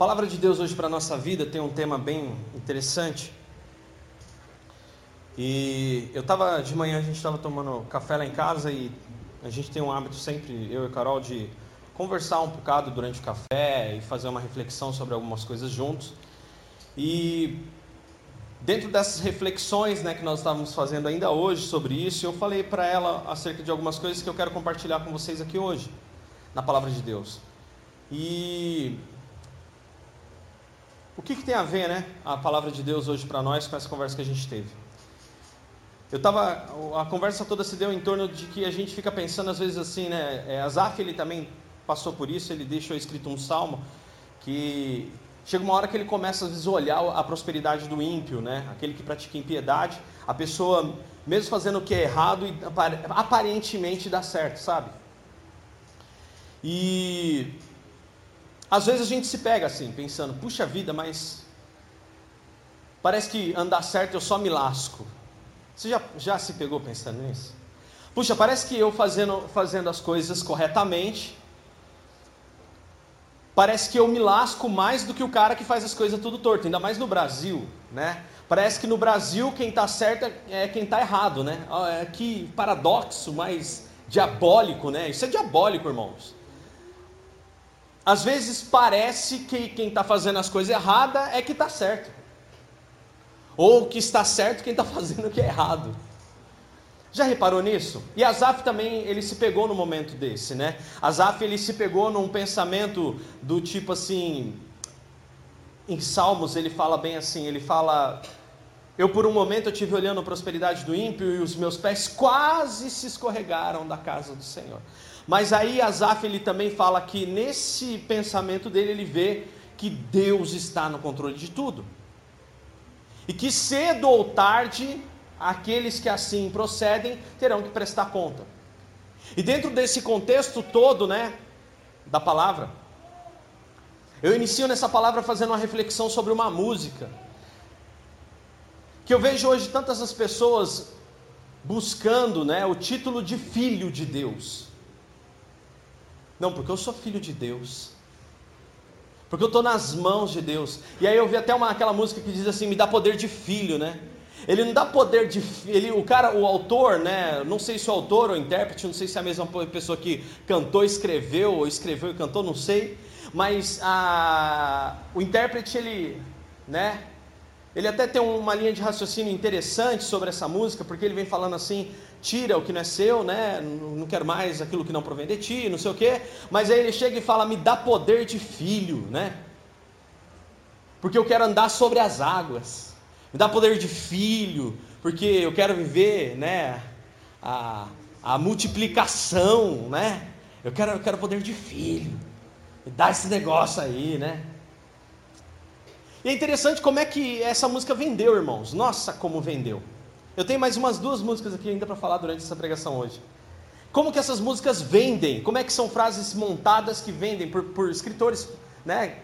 palavra de Deus hoje para a nossa vida tem um tema bem interessante. E eu estava de manhã, a gente estava tomando café lá em casa e a gente tem um hábito sempre, eu e a Carol, de conversar um bocado durante o café e fazer uma reflexão sobre algumas coisas juntos. E dentro dessas reflexões né, que nós estávamos fazendo ainda hoje sobre isso, eu falei para ela acerca de algumas coisas que eu quero compartilhar com vocês aqui hoje, na palavra de Deus. E o que, que tem a ver, né, a palavra de Deus hoje para nós com essa conversa que a gente teve? Eu tava, a conversa toda se deu em torno de que a gente fica pensando às vezes assim, né? É, Azaf ele também passou por isso, ele deixou escrito um salmo que chega uma hora que ele começa a olhar a prosperidade do ímpio, né? Aquele que pratica impiedade, a pessoa mesmo fazendo o que é errado aparentemente dá certo, sabe? E às vezes a gente se pega assim, pensando, puxa vida, mas parece que andar certo eu só me lasco. Você já, já se pegou pensando nisso? Puxa, parece que eu fazendo, fazendo as coisas corretamente, parece que eu me lasco mais do que o cara que faz as coisas tudo torto, ainda mais no Brasil, né? Parece que no Brasil quem está certo é quem está errado, né? É que paradoxo mais diabólico, né? Isso é diabólico, irmãos. Às vezes parece que quem está fazendo as coisas erradas é que está certo. Ou que está certo quem está fazendo o que é errado. Já reparou nisso? E Asaf também, ele se pegou no momento desse, né? Asaf, ele se pegou num pensamento do tipo assim... Em Salmos, ele fala bem assim, ele fala... Eu por um momento eu tive olhando a prosperidade do ímpio e os meus pés quase se escorregaram da casa do Senhor. Mas aí Asaf ele também fala que nesse pensamento dele ele vê que Deus está no controle de tudo. E que cedo ou tarde aqueles que assim procedem terão que prestar conta. E dentro desse contexto todo, né, da palavra, eu inicio nessa palavra fazendo uma reflexão sobre uma música. Que eu vejo hoje tantas as pessoas buscando, né, o título de filho de Deus. Não, porque eu sou filho de Deus. Porque eu estou nas mãos de Deus. E aí eu vi até uma, aquela música que diz assim: me dá poder de filho, né? Ele não dá poder de ele, o cara, o autor, né? Não sei se o autor ou o intérprete, não sei se é a mesma pessoa que cantou, escreveu, ou escreveu e cantou, não sei. Mas a, o intérprete, ele, né? Ele até tem uma linha de raciocínio interessante sobre essa música, porque ele vem falando assim: tira o que não é seu, né? Não quero mais aquilo que não provém de ti, não sei o quê. Mas aí ele chega e fala: me dá poder de filho, né? Porque eu quero andar sobre as águas. Me dá poder de filho, porque eu quero viver, né? A, a multiplicação, né? Eu quero, eu quero poder de filho. Me dá esse negócio aí, né? E é interessante como é que essa música vendeu, irmãos. Nossa, como vendeu. Eu tenho mais umas duas músicas aqui ainda para falar durante essa pregação hoje. Como que essas músicas vendem? Como é que são frases montadas que vendem por, por escritores, né?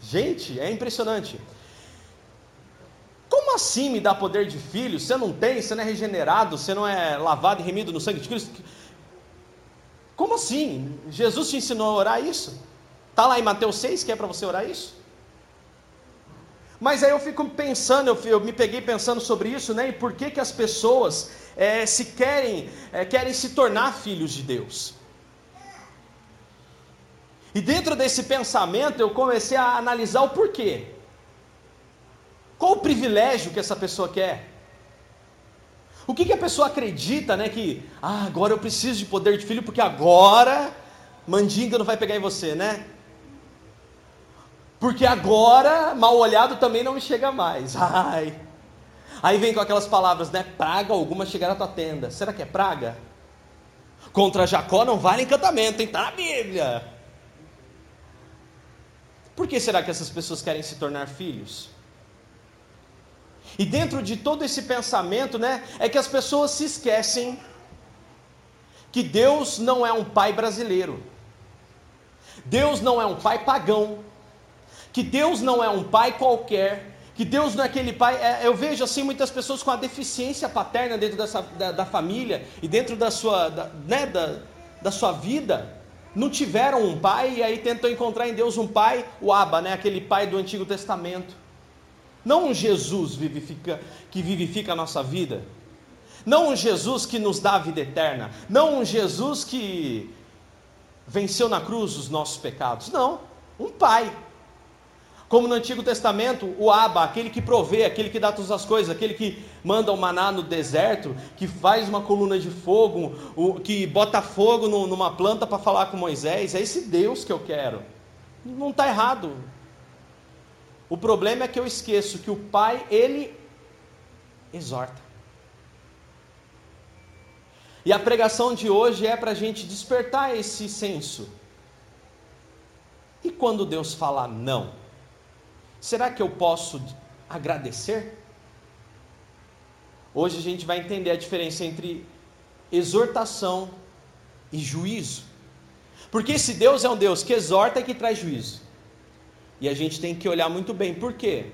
Gente, é impressionante. Como assim me dá poder de filho? Você não tem, você não é regenerado, você não é lavado e remido no sangue de Cristo? Como assim? Jesus te ensinou a orar isso? Está lá em Mateus 6 que é para você orar isso? Mas aí eu fico pensando, eu, eu me peguei pensando sobre isso, né? E por que, que as pessoas é, se querem, é, querem se tornar filhos de Deus? E dentro desse pensamento eu comecei a analisar o porquê. Qual o privilégio que essa pessoa quer? O que, que a pessoa acredita, né? Que ah, agora eu preciso de poder de filho, porque agora mandinga não vai pegar em você, né? Porque agora mal olhado também não me chega mais. Ai. Aí vem com aquelas palavras, né? Praga alguma chegará à tua tenda. Será que é praga? Contra Jacó não vale encantamento, hein? Está na Bíblia. Por que será que essas pessoas querem se tornar filhos? E dentro de todo esse pensamento, né, é que as pessoas se esquecem que Deus não é um pai brasileiro. Deus não é um pai pagão que Deus não é um pai qualquer, que Deus não é aquele pai. É, eu vejo assim muitas pessoas com a deficiência paterna dentro dessa, da, da família e dentro da sua, da, né, da, da sua vida, não tiveram um pai e aí tentam encontrar em Deus um pai, o Abba, né? aquele pai do Antigo Testamento. Não um Jesus vivifica, que vivifica a nossa vida. Não um Jesus que nos dá a vida eterna. Não um Jesus que venceu na cruz os nossos pecados. Não, um pai. Como no Antigo Testamento, o Abba, aquele que provê, aquele que dá todas as coisas, aquele que manda o maná no deserto, que faz uma coluna de fogo, que bota fogo numa planta para falar com Moisés, é esse Deus que eu quero. Não está errado. O problema é que eu esqueço que o Pai, ele exorta. E a pregação de hoje é para a gente despertar esse senso. E quando Deus fala não? Será que eu posso agradecer? Hoje a gente vai entender a diferença entre exortação e juízo. Porque esse Deus é um Deus que exorta e que traz juízo. E a gente tem que olhar muito bem. Por quê?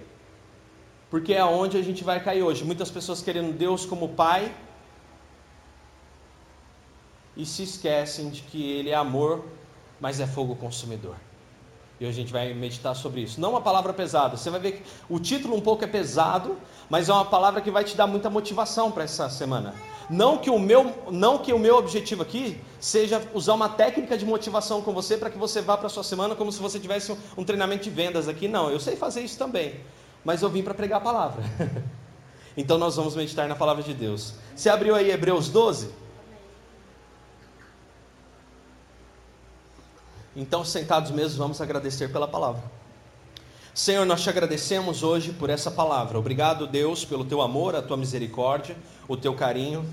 Porque é aonde a gente vai cair hoje. Muitas pessoas querendo Deus como Pai e se esquecem de que Ele é amor, mas é fogo consumidor. E a gente vai meditar sobre isso. Não uma palavra pesada. Você vai ver que o título um pouco é pesado, mas é uma palavra que vai te dar muita motivação para essa semana. Não que o meu, não que o meu objetivo aqui seja usar uma técnica de motivação com você para que você vá para a sua semana como se você tivesse um, um treinamento de vendas aqui. Não, eu sei fazer isso também, mas eu vim para pregar a palavra. então nós vamos meditar na palavra de Deus. Você abriu aí Hebreus 12? Então, sentados mesmo, vamos agradecer pela palavra. Senhor, nós te agradecemos hoje por essa palavra. Obrigado, Deus, pelo teu amor, a tua misericórdia, o teu carinho.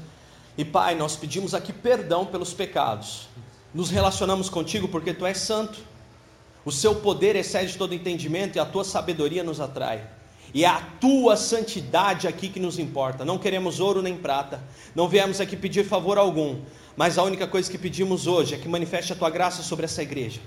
E Pai, nós pedimos aqui perdão pelos pecados. Nos relacionamos contigo porque tu és santo. O seu poder excede todo entendimento e a tua sabedoria nos atrai. E é a tua santidade aqui que nos importa. Não queremos ouro nem prata. Não viemos aqui pedir favor algum. Mas a única coisa que pedimos hoje é que manifeste a tua graça sobre essa igreja.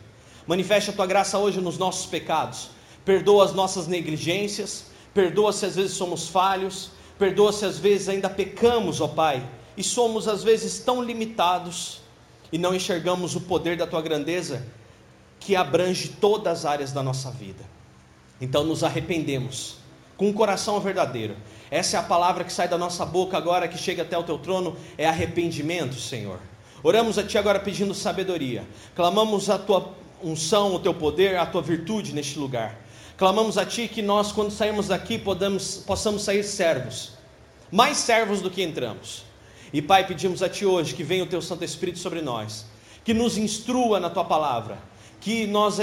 Manifeste a tua graça hoje nos nossos pecados. Perdoa as nossas negligências. Perdoa se às vezes somos falhos. Perdoa se às vezes ainda pecamos, ó Pai. E somos às vezes tão limitados e não enxergamos o poder da tua grandeza que abrange todas as áreas da nossa vida. Então nos arrependemos com um coração verdadeiro. Essa é a palavra que sai da nossa boca agora, que chega até o teu trono, é arrependimento, Senhor. Oramos a Ti agora pedindo sabedoria. Clamamos a Tua unção, o Teu poder, a Tua virtude neste lugar. Clamamos a Ti que nós, quando sairmos daqui, podamos, possamos sair servos, mais servos do que entramos. E Pai, pedimos a Ti hoje que venha o Teu Santo Espírito sobre nós, que nos instrua na Tua palavra, que nós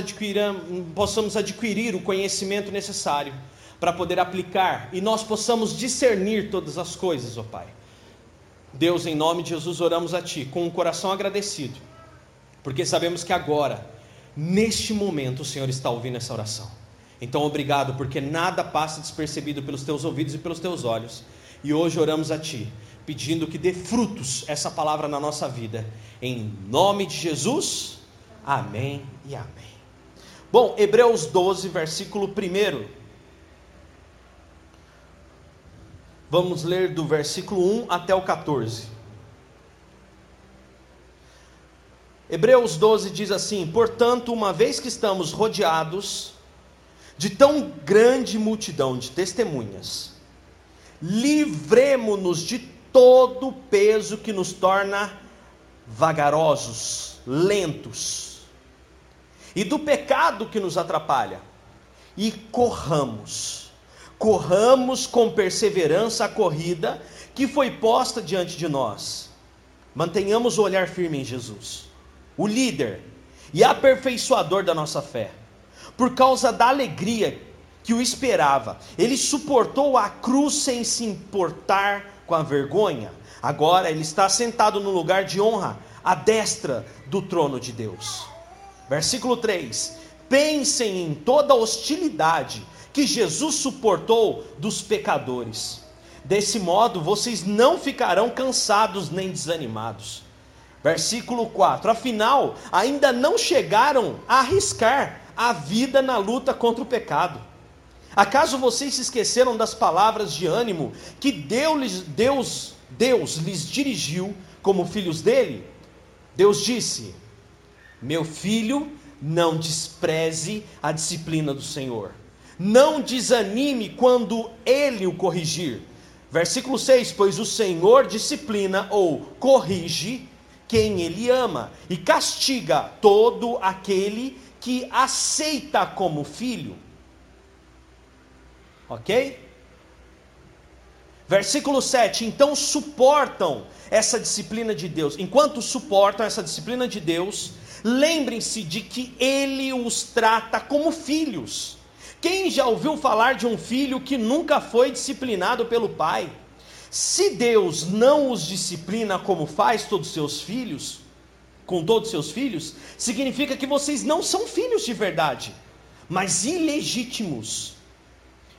possamos adquirir o conhecimento necessário para poder aplicar e nós possamos discernir todas as coisas, ó Pai. Deus, em nome de Jesus, oramos a Ti com um coração agradecido, porque sabemos que agora, neste momento, o Senhor está ouvindo essa oração. Então, obrigado, porque nada passa despercebido pelos Teus ouvidos e pelos Teus olhos. E hoje oramos a Ti, pedindo que dê frutos essa palavra na nossa vida. Em nome de Jesus, amém e amém. Bom, Hebreus 12, versículo 1 Vamos ler do versículo 1 até o 14. Hebreus 12 diz assim: Portanto, uma vez que estamos rodeados de tão grande multidão de testemunhas, livremo-nos de todo o peso que nos torna vagarosos, lentos, e do pecado que nos atrapalha, e corramos corramos com perseverança a corrida que foi posta diante de nós. Mantenhamos o olhar firme em Jesus, o líder e aperfeiçoador da nossa fé. Por causa da alegria que o esperava, ele suportou a cruz sem se importar com a vergonha. Agora ele está sentado no lugar de honra, à destra do trono de Deus. Versículo 3: Pensem em toda hostilidade que Jesus suportou dos pecadores. Desse modo, vocês não ficarão cansados nem desanimados. Versículo 4: Afinal, ainda não chegaram a arriscar a vida na luta contra o pecado. Acaso vocês se esqueceram das palavras de ânimo que Deus, Deus, Deus lhes dirigiu como filhos dele? Deus disse: Meu filho, não despreze a disciplina do Senhor. Não desanime quando ele o corrigir. Versículo 6: Pois o Senhor disciplina ou corrige quem ele ama e castiga todo aquele que aceita como filho. Ok? Versículo 7: Então suportam essa disciplina de Deus. Enquanto suportam essa disciplina de Deus, lembrem-se de que Ele os trata como filhos. Quem já ouviu falar de um filho que nunca foi disciplinado pelo pai? Se Deus não os disciplina como faz todos os seus filhos, com todos os seus filhos, significa que vocês não são filhos de verdade, mas ilegítimos.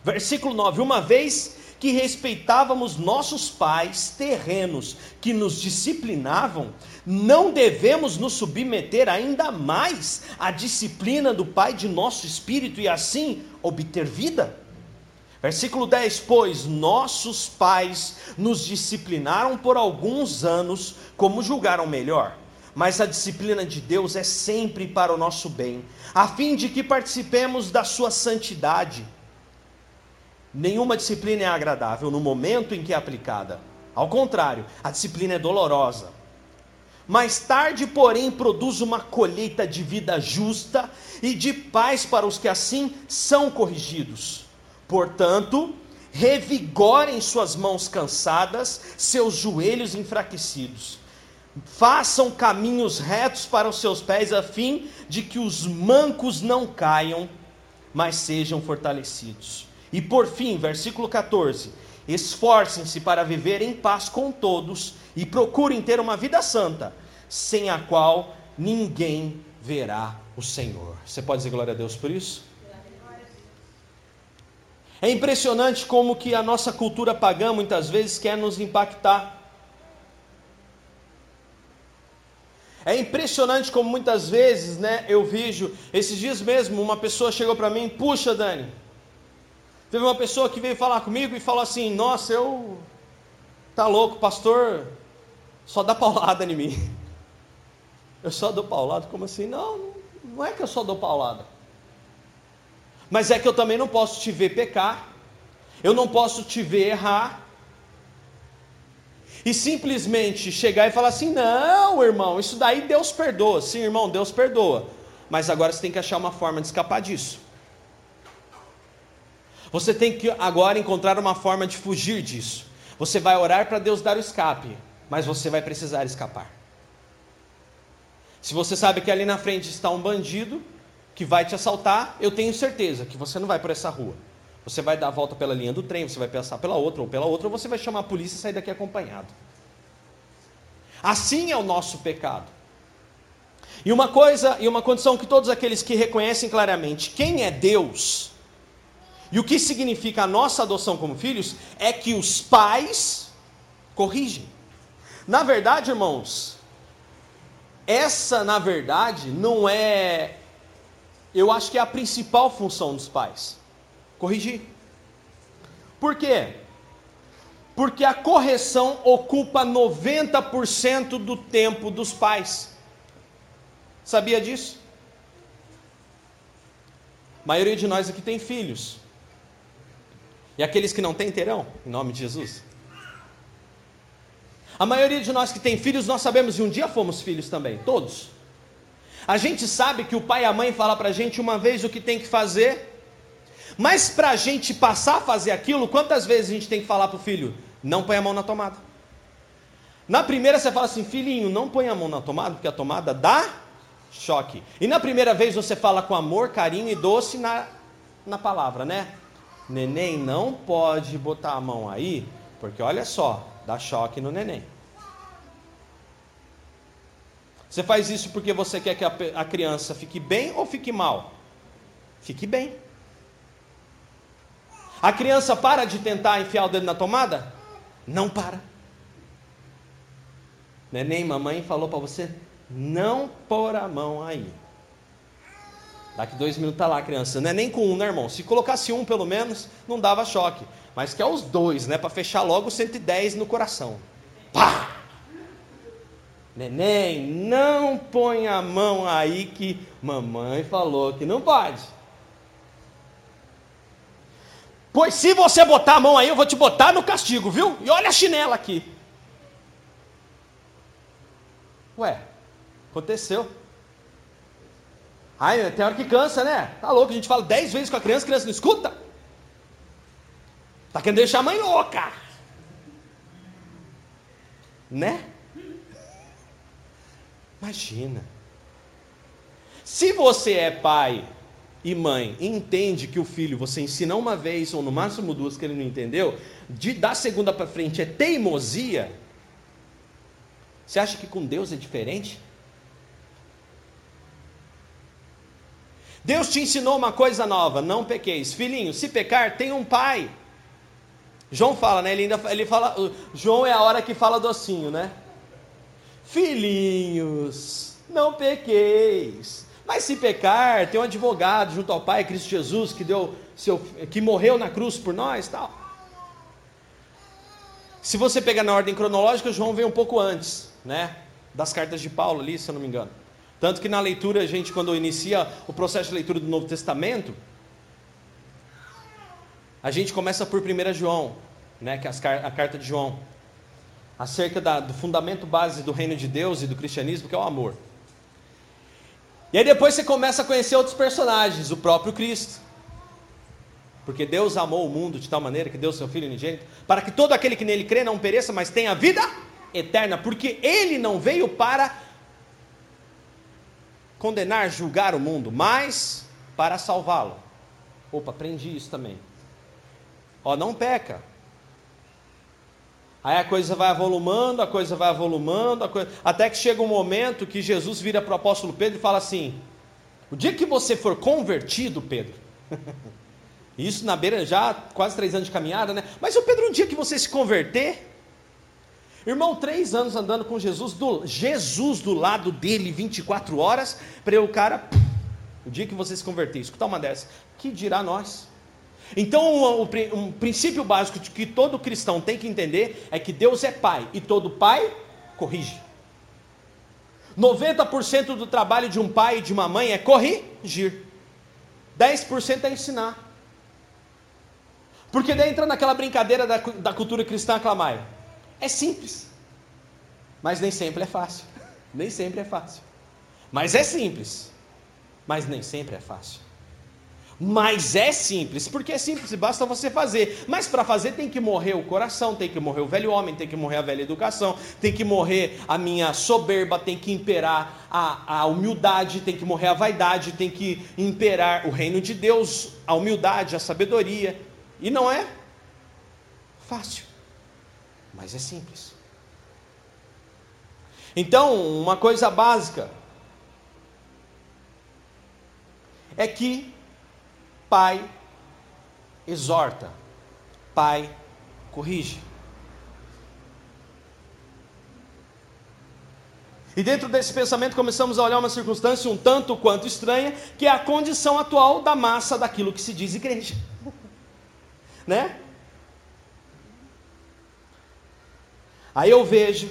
Versículo 9: Uma vez que respeitávamos nossos pais terrenos que nos disciplinavam, não devemos nos submeter ainda mais à disciplina do Pai de nosso espírito e assim obter vida? Versículo 10: Pois nossos pais nos disciplinaram por alguns anos, como julgaram melhor. Mas a disciplina de Deus é sempre para o nosso bem, a fim de que participemos da sua santidade. Nenhuma disciplina é agradável no momento em que é aplicada. Ao contrário, a disciplina é dolorosa. Mais tarde, porém, produz uma colheita de vida justa e de paz para os que assim são corrigidos. Portanto, revigorem suas mãos cansadas, seus joelhos enfraquecidos. Façam caminhos retos para os seus pés, a fim de que os mancos não caiam, mas sejam fortalecidos. E por fim, versículo 14: esforcem-se para viver em paz com todos e procurem ter uma vida santa, sem a qual ninguém verá o Senhor. Você pode dizer glória a Deus por isso? É impressionante como que a nossa cultura pagã muitas vezes quer nos impactar. É impressionante como muitas vezes, né, eu vejo, esses dias mesmo, uma pessoa chegou para mim, puxa Dani, Teve uma pessoa que veio falar comigo e falou assim: Nossa, eu. Tá louco, pastor, só dá paulada em mim. Eu só dou paulada? Como assim? Não, não é que eu só dou paulada. Mas é que eu também não posso te ver pecar, eu não posso te ver errar, e simplesmente chegar e falar assim: não, irmão, isso daí Deus perdoa. Sim, irmão, Deus perdoa. Mas agora você tem que achar uma forma de escapar disso. Você tem que agora encontrar uma forma de fugir disso. Você vai orar para Deus dar o escape, mas você vai precisar escapar. Se você sabe que ali na frente está um bandido que vai te assaltar, eu tenho certeza que você não vai por essa rua. Você vai dar a volta pela linha do trem, você vai passar pela outra ou pela outra, ou você vai chamar a polícia e sair daqui acompanhado. Assim é o nosso pecado. E uma coisa, e uma condição que todos aqueles que reconhecem claramente quem é Deus, e o que significa a nossa adoção como filhos é que os pais corrigem. Na verdade, irmãos, essa, na verdade, não é. Eu acho que é a principal função dos pais: corrigir. Por quê? Porque a correção ocupa 90% do tempo dos pais. Sabia disso? A maioria de nós aqui tem filhos. E aqueles que não têm terão, em nome de Jesus. A maioria de nós que tem filhos, nós sabemos, e um dia fomos filhos também, todos. A gente sabe que o pai e a mãe falam para a gente uma vez o que tem que fazer, mas para a gente passar a fazer aquilo, quantas vezes a gente tem que falar para o filho? Não põe a mão na tomada. Na primeira você fala assim, filhinho, não põe a mão na tomada, porque a tomada dá choque. E na primeira vez você fala com amor, carinho e doce na, na palavra, né? Neném não pode botar a mão aí, porque olha só, dá choque no neném. Você faz isso porque você quer que a, a criança fique bem ou fique mal? Fique bem. A criança para de tentar enfiar o dedo na tomada? Não para. Neném, mamãe falou para você não pôr a mão aí. Daqui dois minutos tá lá a criança. Não é nem com um, né, irmão? Se colocasse um, pelo menos, não dava choque. Mas que é os dois, né? Para fechar logo 110 no coração. Pá! Neném, não põe a mão aí que mamãe falou que não pode. Pois se você botar a mão aí, eu vou te botar no castigo, viu? E olha a chinela aqui. Ué, aconteceu. Ai, tem hora que cansa, né? Tá louco, a gente fala dez vezes com a criança, a criança não escuta. Tá querendo deixar a mãe louca. Né? Imagina. Se você é pai e mãe entende que o filho você ensina uma vez ou no máximo duas que ele não entendeu, de da segunda para frente é teimosia. Você acha que com Deus é diferente? Deus te ensinou uma coisa nova, não pequeis. Filhinho, se pecar, tem um pai. João fala, né? Ele ainda ele fala, João é a hora que fala docinho, né? Filhinhos, não pequeis. Mas se pecar, tem um advogado junto ao Pai, Cristo Jesus, que deu seu, que morreu na cruz por nós, tal. Se você pegar na ordem cronológica, João vem um pouco antes, né? Das cartas de Paulo ali, se eu não me engano. Tanto que na leitura, a gente, quando inicia o processo de leitura do Novo Testamento, a gente começa por 1 João, né, que é a carta de João, acerca da, do fundamento base do reino de Deus e do cristianismo, que é o amor. E aí depois você começa a conhecer outros personagens, o próprio Cristo. Porque Deus amou o mundo de tal maneira que deu seu Filho unigênito, para que todo aquele que nele crê não pereça, mas tenha vida eterna, porque ele não veio para condenar, julgar o mundo, mas para salvá-lo. Opa, aprendi isso também. Ó, não peca. Aí a coisa vai avolumando, a coisa vai avolumando, coisa... até que chega um momento que Jesus vira para o apóstolo Pedro e fala assim: O dia que você for convertido, Pedro, isso na beira já quase três anos de caminhada, né? Mas o Pedro, um dia que você se converter, Irmão, três anos andando com Jesus, do, Jesus do lado dele 24 horas, para o cara, o dia que você se converter, escutar uma dessas, que dirá nós? Então, um, um, princípio básico de que todo cristão tem que entender é que Deus é pai e todo pai corrige. 90% do trabalho de um pai e de uma mãe é corrigir, 10% é ensinar. Porque daí entra naquela brincadeira da, da cultura cristã aclamai. É simples. Mas nem sempre é fácil. Nem sempre é fácil. Mas é simples. Mas nem sempre é fácil. Mas é simples, porque é simples, basta você fazer. Mas para fazer tem que morrer o coração, tem que morrer o velho homem, tem que morrer a velha educação, tem que morrer a minha soberba, tem que imperar a, a humildade, tem que morrer a vaidade, tem que imperar o reino de Deus, a humildade, a sabedoria. E não é fácil mas é simples. Então, uma coisa básica é que pai exorta, pai corrige. E dentro desse pensamento começamos a olhar uma circunstância um tanto quanto estranha, que é a condição atual da massa daquilo que se diz igreja. né? Aí eu vejo.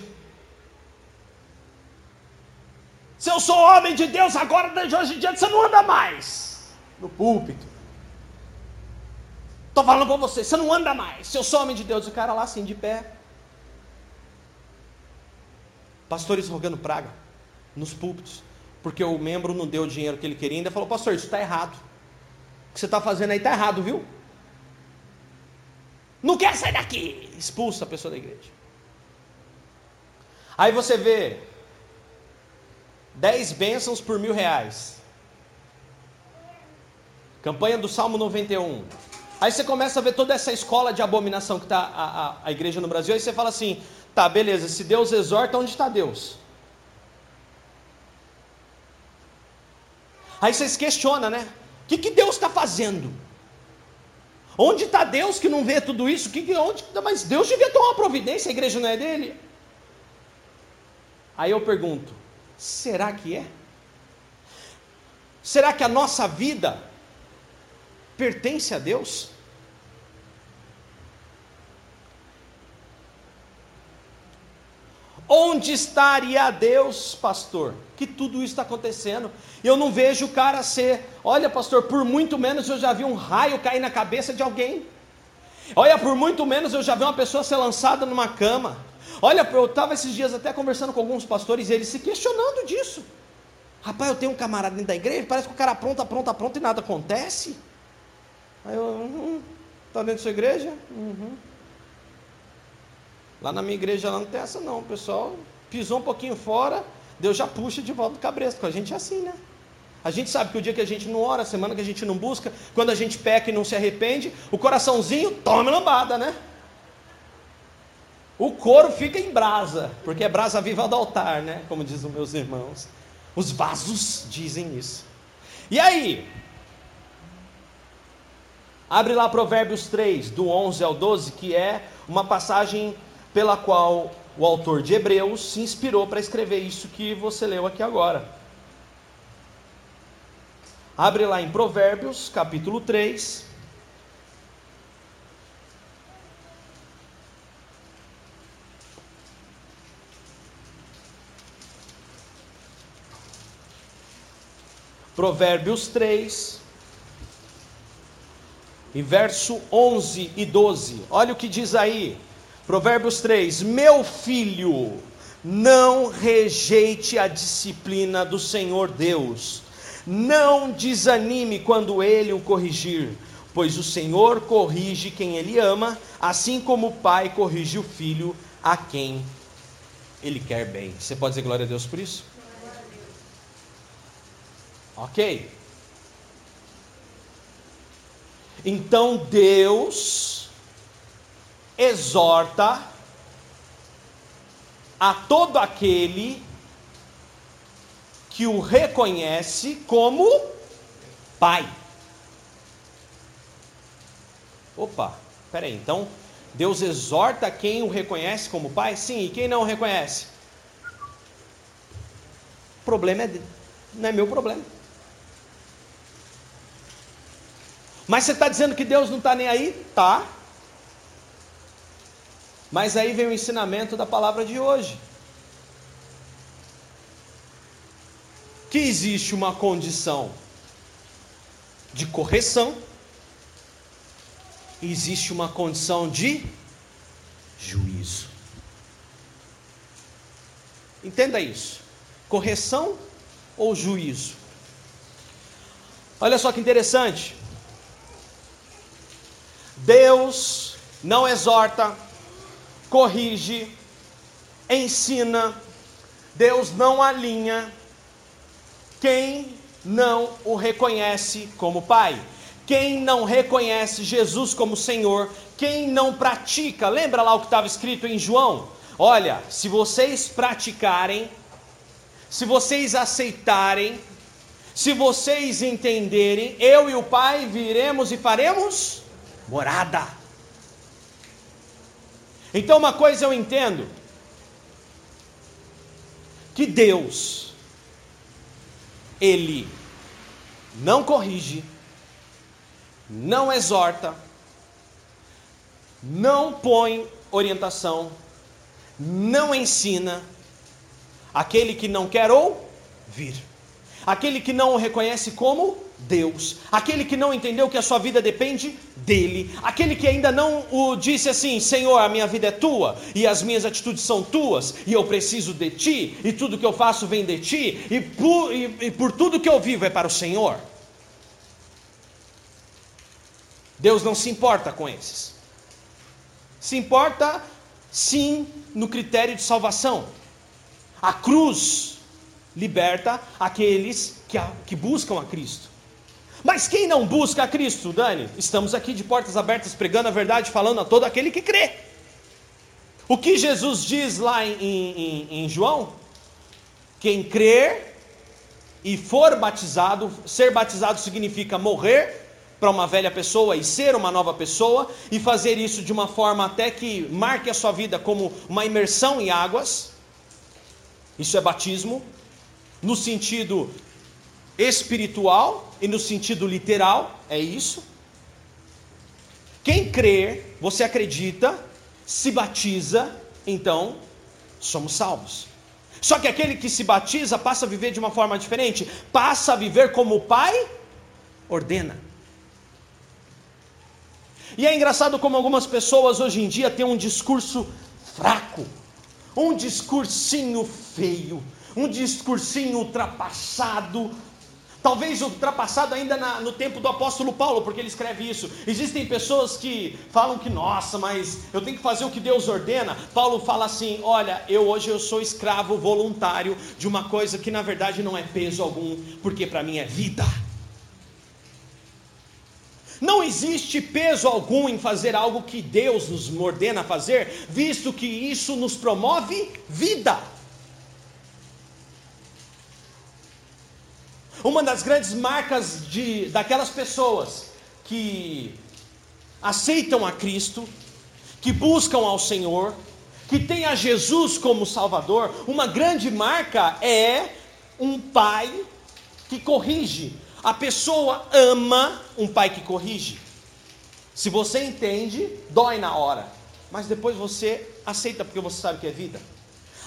Se eu sou homem de Deus, agora desde hoje em diante você não anda mais no púlpito. Estou falando com você, você não anda mais. Eu sou homem de Deus, o cara lá assim de pé. Pastores rogando praga nos púlpitos, porque o membro não deu o dinheiro que ele queria, ainda falou, pastor, isso está errado. O que você está fazendo aí está errado, viu? Não quer sair daqui. Expulsa a pessoa da igreja. Aí você vê 10 bênçãos por mil reais. Campanha do Salmo 91. Aí você começa a ver toda essa escola de abominação que está a, a, a igreja no Brasil. Aí você fala assim: tá, beleza, se Deus exorta, onde está Deus? Aí você se questiona, né? O que, que Deus está fazendo? Onde está Deus que não vê tudo isso? Que, onde, mas Deus devia tomar uma providência, a igreja não é dele? Aí eu pergunto: será que é? Será que a nossa vida pertence a Deus? Onde estaria Deus, pastor? Que tudo isso está acontecendo. Eu não vejo o cara ser. Olha, pastor, por muito menos eu já vi um raio cair na cabeça de alguém. Olha, por muito menos eu já vi uma pessoa ser lançada numa cama. Olha, eu estava esses dias até conversando com alguns pastores e eles se questionando disso. Rapaz, eu tenho um camarada dentro da igreja, parece que o cara apronta, apronta, apronta e nada acontece. Aí eu, uhum, tá dentro da sua igreja? Uhum. Lá na minha igreja lá não tem essa não, o pessoal pisou um pouquinho fora, Deus já puxa de volta do cabresto, com a gente é assim, né? A gente sabe que o dia que a gente não ora, a semana que a gente não busca, quando a gente peca e não se arrepende, o coraçãozinho toma lambada, né? O couro fica em brasa, porque é brasa viva do altar, né? Como dizem meus irmãos. Os vasos dizem isso. E aí? Abre lá Provérbios 3, do 11 ao 12, que é uma passagem pela qual o autor de Hebreus se inspirou para escrever isso que você leu aqui agora. Abre lá em Provérbios, capítulo 3. Provérbios 3, e verso 11 e 12. Olha o que diz aí. Provérbios 3: Meu filho, não rejeite a disciplina do Senhor Deus, não desanime quando ele o corrigir, pois o Senhor corrige quem ele ama, assim como o pai corrige o filho a quem ele quer bem. Você pode dizer glória a Deus por isso? Ok. Então Deus exorta a todo aquele que o reconhece como pai. Opa, peraí, então Deus exorta quem o reconhece como pai? Sim, e quem não o reconhece? O problema é, não é meu problema. Mas você está dizendo que Deus não está nem aí? Tá. Mas aí vem o ensinamento da palavra de hoje. Que existe uma condição de correção, existe uma condição de juízo. Entenda isso. Correção ou juízo? Olha só que interessante. Deus não exorta, corrige, ensina, Deus não alinha quem não o reconhece como Pai. Quem não reconhece Jesus como Senhor, quem não pratica, lembra lá o que estava escrito em João? Olha, se vocês praticarem, se vocês aceitarem, se vocês entenderem, eu e o Pai viremos e faremos morada. Então, uma coisa eu entendo: que Deus, Ele não corrige, não exorta, não põe orientação, não ensina aquele que não quer ouvir, aquele que não o reconhece como Deus, aquele que não entendeu que a sua vida depende dele, aquele que ainda não o disse assim: Senhor, a minha vida é tua e as minhas atitudes são tuas e eu preciso de ti e tudo que eu faço vem de ti e por, e, e por tudo que eu vivo é para o Senhor. Deus não se importa com esses, se importa sim no critério de salvação. A cruz liberta aqueles que, que buscam a Cristo. Mas quem não busca a Cristo, Dani? Estamos aqui de portas abertas pregando a verdade, falando a todo aquele que crê. O que Jesus diz lá em, em, em João? Quem crer e for batizado, ser batizado significa morrer para uma velha pessoa e ser uma nova pessoa, e fazer isso de uma forma até que marque a sua vida como uma imersão em águas. Isso é batismo, no sentido espiritual e no sentido literal, é isso. Quem crer, você acredita, se batiza, então somos salvos. Só que aquele que se batiza passa a viver de uma forma diferente, passa a viver como o Pai ordena. E é engraçado como algumas pessoas hoje em dia têm um discurso fraco, um discursinho feio, um discursinho ultrapassado, talvez ultrapassado ainda na, no tempo do apóstolo Paulo, porque ele escreve isso. Existem pessoas que falam que, nossa, mas eu tenho que fazer o que Deus ordena. Paulo fala assim: olha, eu hoje eu sou escravo voluntário de uma coisa que na verdade não é peso algum, porque para mim é vida. Não existe peso algum em fazer algo que Deus nos ordena fazer, visto que isso nos promove vida. Uma das grandes marcas de, daquelas pessoas que aceitam a Cristo, que buscam ao Senhor, que têm a Jesus como Salvador, uma grande marca é um pai que corrige, a pessoa ama um pai que corrige. Se você entende, dói na hora, mas depois você aceita porque você sabe que é vida.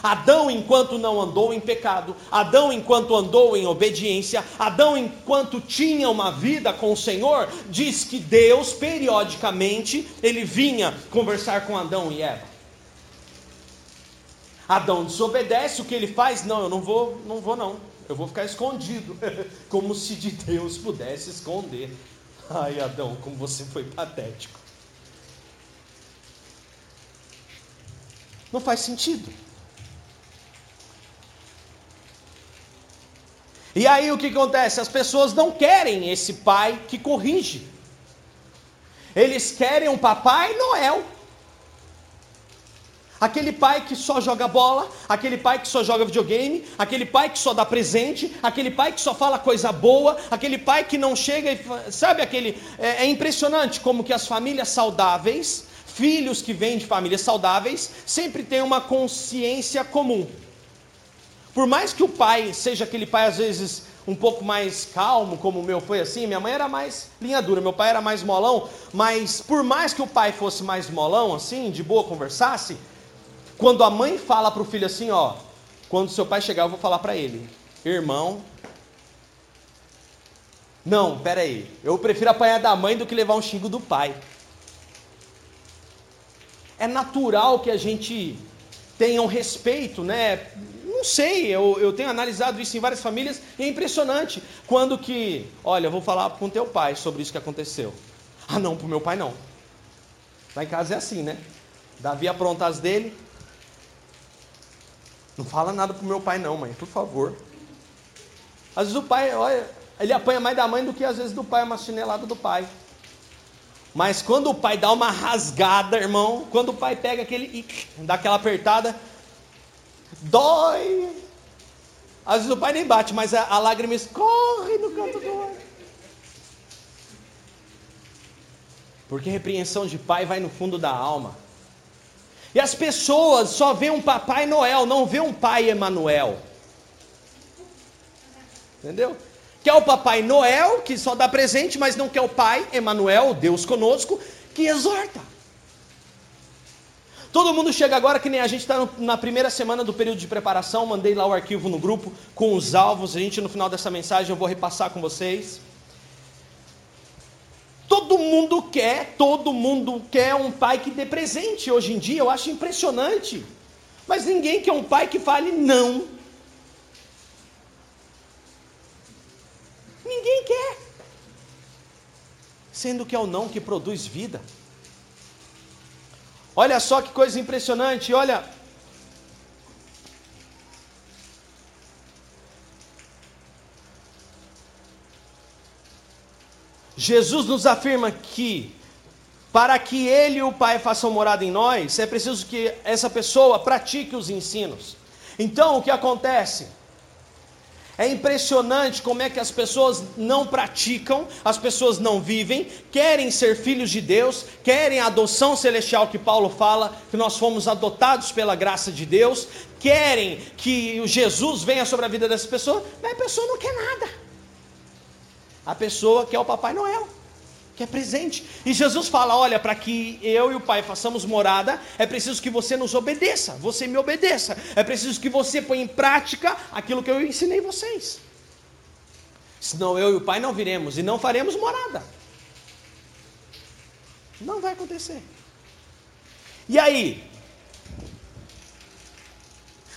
Adão, enquanto não andou em pecado, Adão, enquanto andou em obediência, Adão, enquanto tinha uma vida com o Senhor, diz que Deus, periodicamente, ele vinha conversar com Adão e Eva. Adão desobedece, o que ele faz? Não, eu não vou, não vou não eu vou ficar escondido, como se de Deus pudesse esconder. Ai, Adão, como você foi patético. Não faz sentido. E aí o que acontece? As pessoas não querem esse pai que corrige. Eles querem um papai Noel Aquele pai que só joga bola, aquele pai que só joga videogame, aquele pai que só dá presente, aquele pai que só fala coisa boa, aquele pai que não chega e sabe aquele é, é impressionante como que as famílias saudáveis, filhos que vêm de famílias saudáveis, sempre têm uma consciência comum. Por mais que o pai seja aquele pai às vezes um pouco mais calmo, como o meu foi assim, minha mãe era mais linha dura, meu pai era mais molão, mas por mais que o pai fosse mais molão assim, de boa conversasse, quando a mãe fala para o filho assim, ó, quando seu pai chegar, eu vou falar para ele, irmão. Não, pera aí, eu prefiro apanhar da mãe do que levar um xingo do pai. É natural que a gente tenha um respeito, né? Não sei, eu, eu tenho analisado isso em várias famílias e é impressionante. Quando que, olha, eu vou falar com teu pai sobre isso que aconteceu. Ah, não, pro meu pai não. Lá em casa é assim, né? Davi apronta as dele, não fala nada pro meu pai, não, mãe, por favor. Às vezes o pai, olha, ele apanha mais da mãe do que às vezes do pai, uma chinelada do pai. Mas quando o pai dá uma rasgada, irmão, quando o pai pega aquele, dá aquela apertada, dói. Às vezes o pai nem bate, mas a, a lágrima escorre no canto do olho. Porque repreensão de pai vai no fundo da alma. E as pessoas só veem um Papai Noel, não vê um Pai Emanuel. Entendeu? Quer o Papai Noel, que só dá presente, mas não quer o Pai Emanuel, Deus conosco, que exorta. Todo mundo chega agora que nem a gente está na primeira semana do período de preparação. Mandei lá o arquivo no grupo com os alvos. A gente no final dessa mensagem eu vou repassar com vocês. Todo mundo quer, todo mundo quer um pai que dê presente hoje em dia, eu acho impressionante. Mas ninguém quer um pai que fale não. Ninguém quer. Sendo que é o não que produz vida. Olha só que coisa impressionante, olha, Jesus nos afirma que para que ele e o Pai façam morada em nós, é preciso que essa pessoa pratique os ensinos. Então, o que acontece? É impressionante como é que as pessoas não praticam, as pessoas não vivem, querem ser filhos de Deus, querem a adoção celestial que Paulo fala, que nós fomos adotados pela graça de Deus, querem que Jesus venha sobre a vida dessa pessoa, mas a pessoa não quer nada. A pessoa que é o Papai Noel. Que é presente. E Jesus fala: olha, para que eu e o Pai façamos morada, é preciso que você nos obedeça, você me obedeça, é preciso que você ponha em prática aquilo que eu ensinei vocês. Senão eu e o Pai não viremos e não faremos morada. Não vai acontecer. E aí?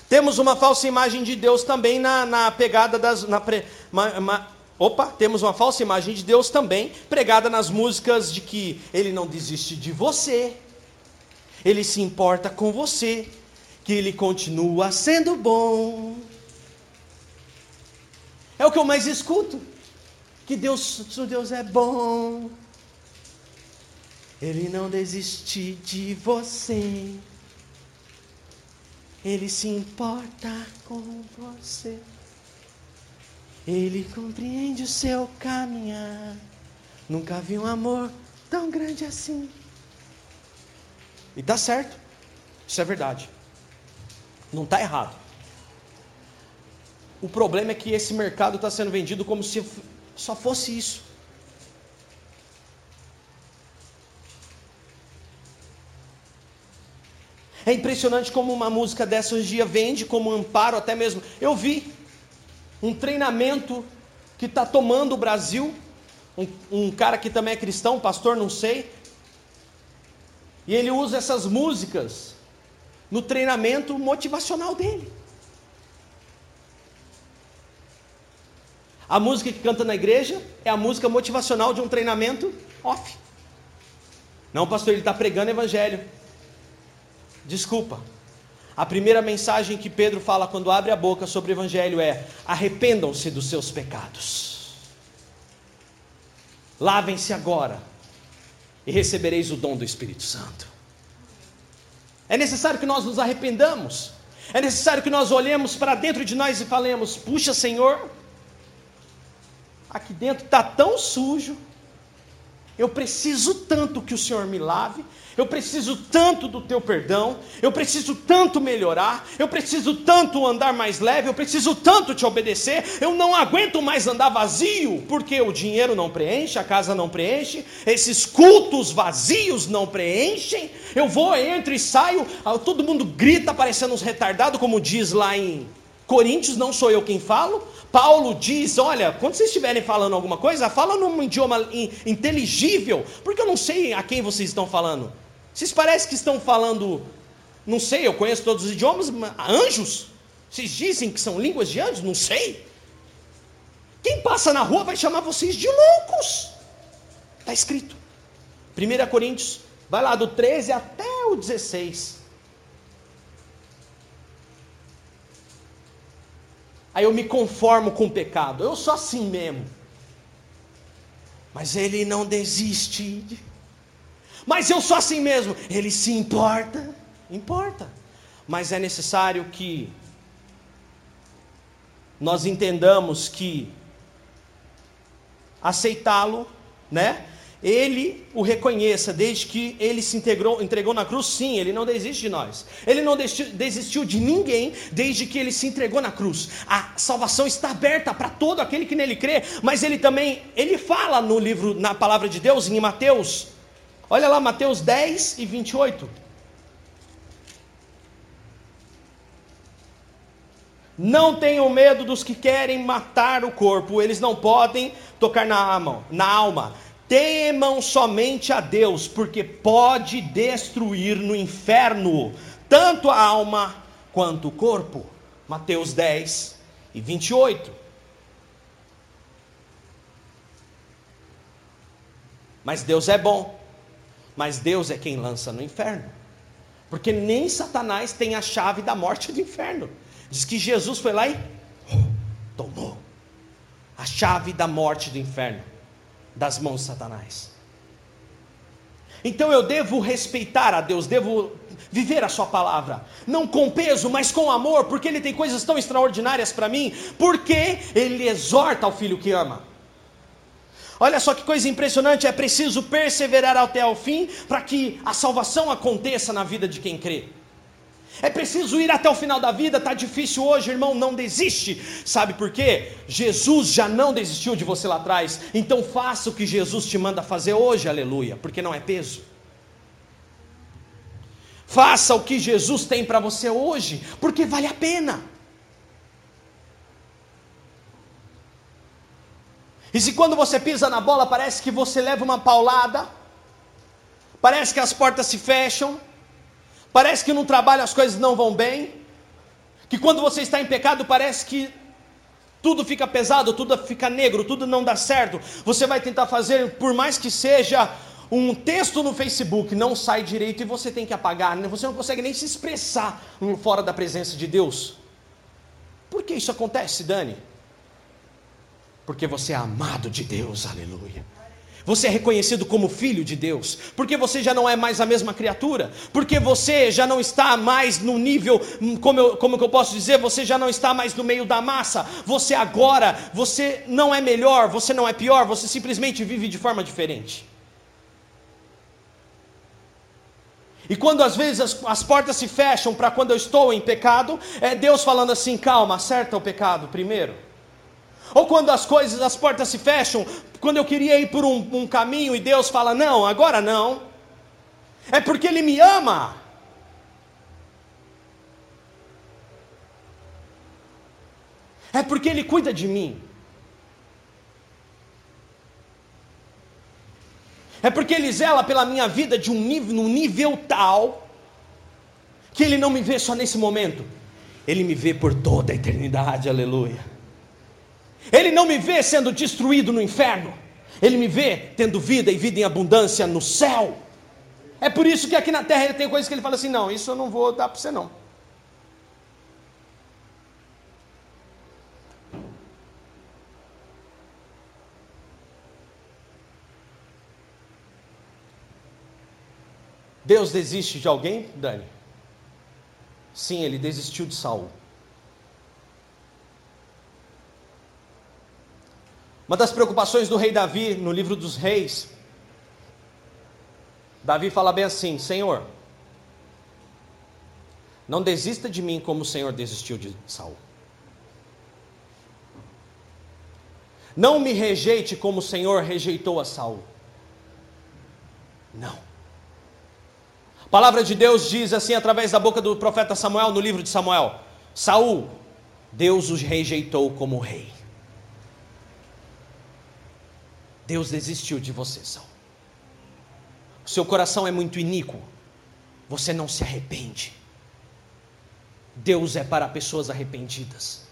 Temos uma falsa imagem de Deus também na, na pegada das. Na pre, ma, ma, opa, temos uma falsa imagem de Deus também pregada nas músicas de que Ele não desiste de você, Ele se importa com você, que Ele continua sendo bom. É o que eu mais escuto. Que Deus, Deus é bom. Ele não desiste de você. Ele se importa com você. Ele compreende o seu caminhar. Nunca vi um amor tão grande assim. E tá certo. Isso é verdade. Não está errado. O problema é que esse mercado está sendo vendido como se só fosse isso. É impressionante como uma música dessa hoje em dia vende como amparo, até mesmo. Eu vi um treinamento que está tomando o Brasil, um, um, cara que também é cristão, pastor, não sei, e ele usa essas músicas no treinamento motivacional dele. A música que canta na igreja é a música motivacional de um treinamento off. Não, pastor, ele está pregando evangelho. Desculpa. A primeira mensagem que Pedro fala quando abre a boca sobre o Evangelho é: arrependam-se dos seus pecados, lavem-se agora e recebereis o dom do Espírito Santo. É necessário que nós nos arrependamos, é necessário que nós olhemos para dentro de nós e falemos: puxa, Senhor, aqui dentro está tão sujo eu preciso tanto que o Senhor me lave, eu preciso tanto do teu perdão, eu preciso tanto melhorar, eu preciso tanto andar mais leve, eu preciso tanto te obedecer, eu não aguento mais andar vazio, porque o dinheiro não preenche, a casa não preenche, esses cultos vazios não preenchem. Eu vou, entro e saio, ah, todo mundo grita parecendo uns retardados, como diz lá em Coríntios, não sou eu quem falo, Paulo diz: olha, quando vocês estiverem falando alguma coisa, fala num idioma inteligível, porque eu não sei a quem vocês estão falando. Vocês parecem que estão falando, não sei, eu conheço todos os idiomas, anjos? Vocês dizem que são línguas de anjos? Não sei. Quem passa na rua vai chamar vocês de loucos. Está escrito. 1 Coríntios, vai lá do 13 até o 16. Aí eu me conformo com o pecado. Eu sou assim mesmo. Mas ele não desiste. Mas eu sou assim mesmo. Ele se importa. Importa. Mas é necessário que nós entendamos que aceitá-lo, né? Ele o reconheça, desde que ele se integrou, entregou na cruz, sim, ele não desiste de nós. Ele não desistiu de ninguém desde que ele se entregou na cruz. A salvação está aberta para todo aquele que nele crê, mas ele também, ele fala no livro, na palavra de Deus, em Mateus, olha lá, Mateus 10 e 28. Não tenham medo dos que querem matar o corpo, eles não podem tocar na alma, na alma temam somente a Deus, porque pode destruir no inferno tanto a alma quanto o corpo. Mateus 10 e 28. Mas Deus é bom, mas Deus é quem lança no inferno, porque nem Satanás tem a chave da morte do inferno. Diz que Jesus foi lá e tomou a chave da morte do inferno das mãos de Satanás. Então eu devo respeitar a Deus, devo viver a Sua palavra, não com peso, mas com amor, porque Ele tem coisas tão extraordinárias para mim, porque Ele exorta ao filho que ama. Olha só que coisa impressionante, é preciso perseverar até o fim para que a salvação aconteça na vida de quem crê. É preciso ir até o final da vida, está difícil hoje, irmão, não desiste. Sabe por quê? Jesus já não desistiu de você lá atrás, então faça o que Jesus te manda fazer hoje, aleluia, porque não é peso. Faça o que Jesus tem para você hoje, porque vale a pena. E se quando você pisa na bola parece que você leva uma paulada, parece que as portas se fecham, parece que no trabalho as coisas não vão bem, que quando você está em pecado parece que tudo fica pesado, tudo fica negro, tudo não dá certo. Você vai tentar fazer, por mais que seja um texto no Facebook, não sai direito e você tem que apagar, né? você não consegue nem se expressar fora da presença de Deus. Por que isso acontece, Dani? Porque você é amado de Deus, aleluia. Você é reconhecido como filho de Deus, porque você já não é mais a mesma criatura, porque você já não está mais no nível, como eu, como eu posso dizer, você já não está mais no meio da massa, você agora, você não é melhor, você não é pior, você simplesmente vive de forma diferente. E quando às vezes as, as portas se fecham para quando eu estou em pecado, é Deus falando assim: calma, acerta o pecado primeiro. Ou quando as coisas, as portas se fecham, quando eu queria ir por um, um caminho e Deus fala: não, agora não. É porque Ele me ama. É porque Ele cuida de mim. É porque Ele zela pela minha vida de um nível, num nível tal que Ele não me vê só nesse momento, Ele me vê por toda a eternidade, aleluia. Ele não me vê sendo destruído no inferno, Ele me vê tendo vida e vida em abundância no céu. É por isso que aqui na terra ele tem coisas que ele fala assim: não, isso eu não vou dar para você não. Deus desiste de alguém, Dani? Sim, ele desistiu de Saul. Uma das preocupações do rei Davi no livro dos reis, Davi fala bem assim: Senhor, não desista de mim como o Senhor desistiu de Saul. Não me rejeite como o Senhor rejeitou a Saul. Não. A palavra de Deus diz assim através da boca do profeta Samuel no livro de Samuel: Saul, Deus os rejeitou como rei. Deus desistiu de você, Saul. O seu coração é muito iníquo. Você não se arrepende. Deus é para pessoas arrependidas.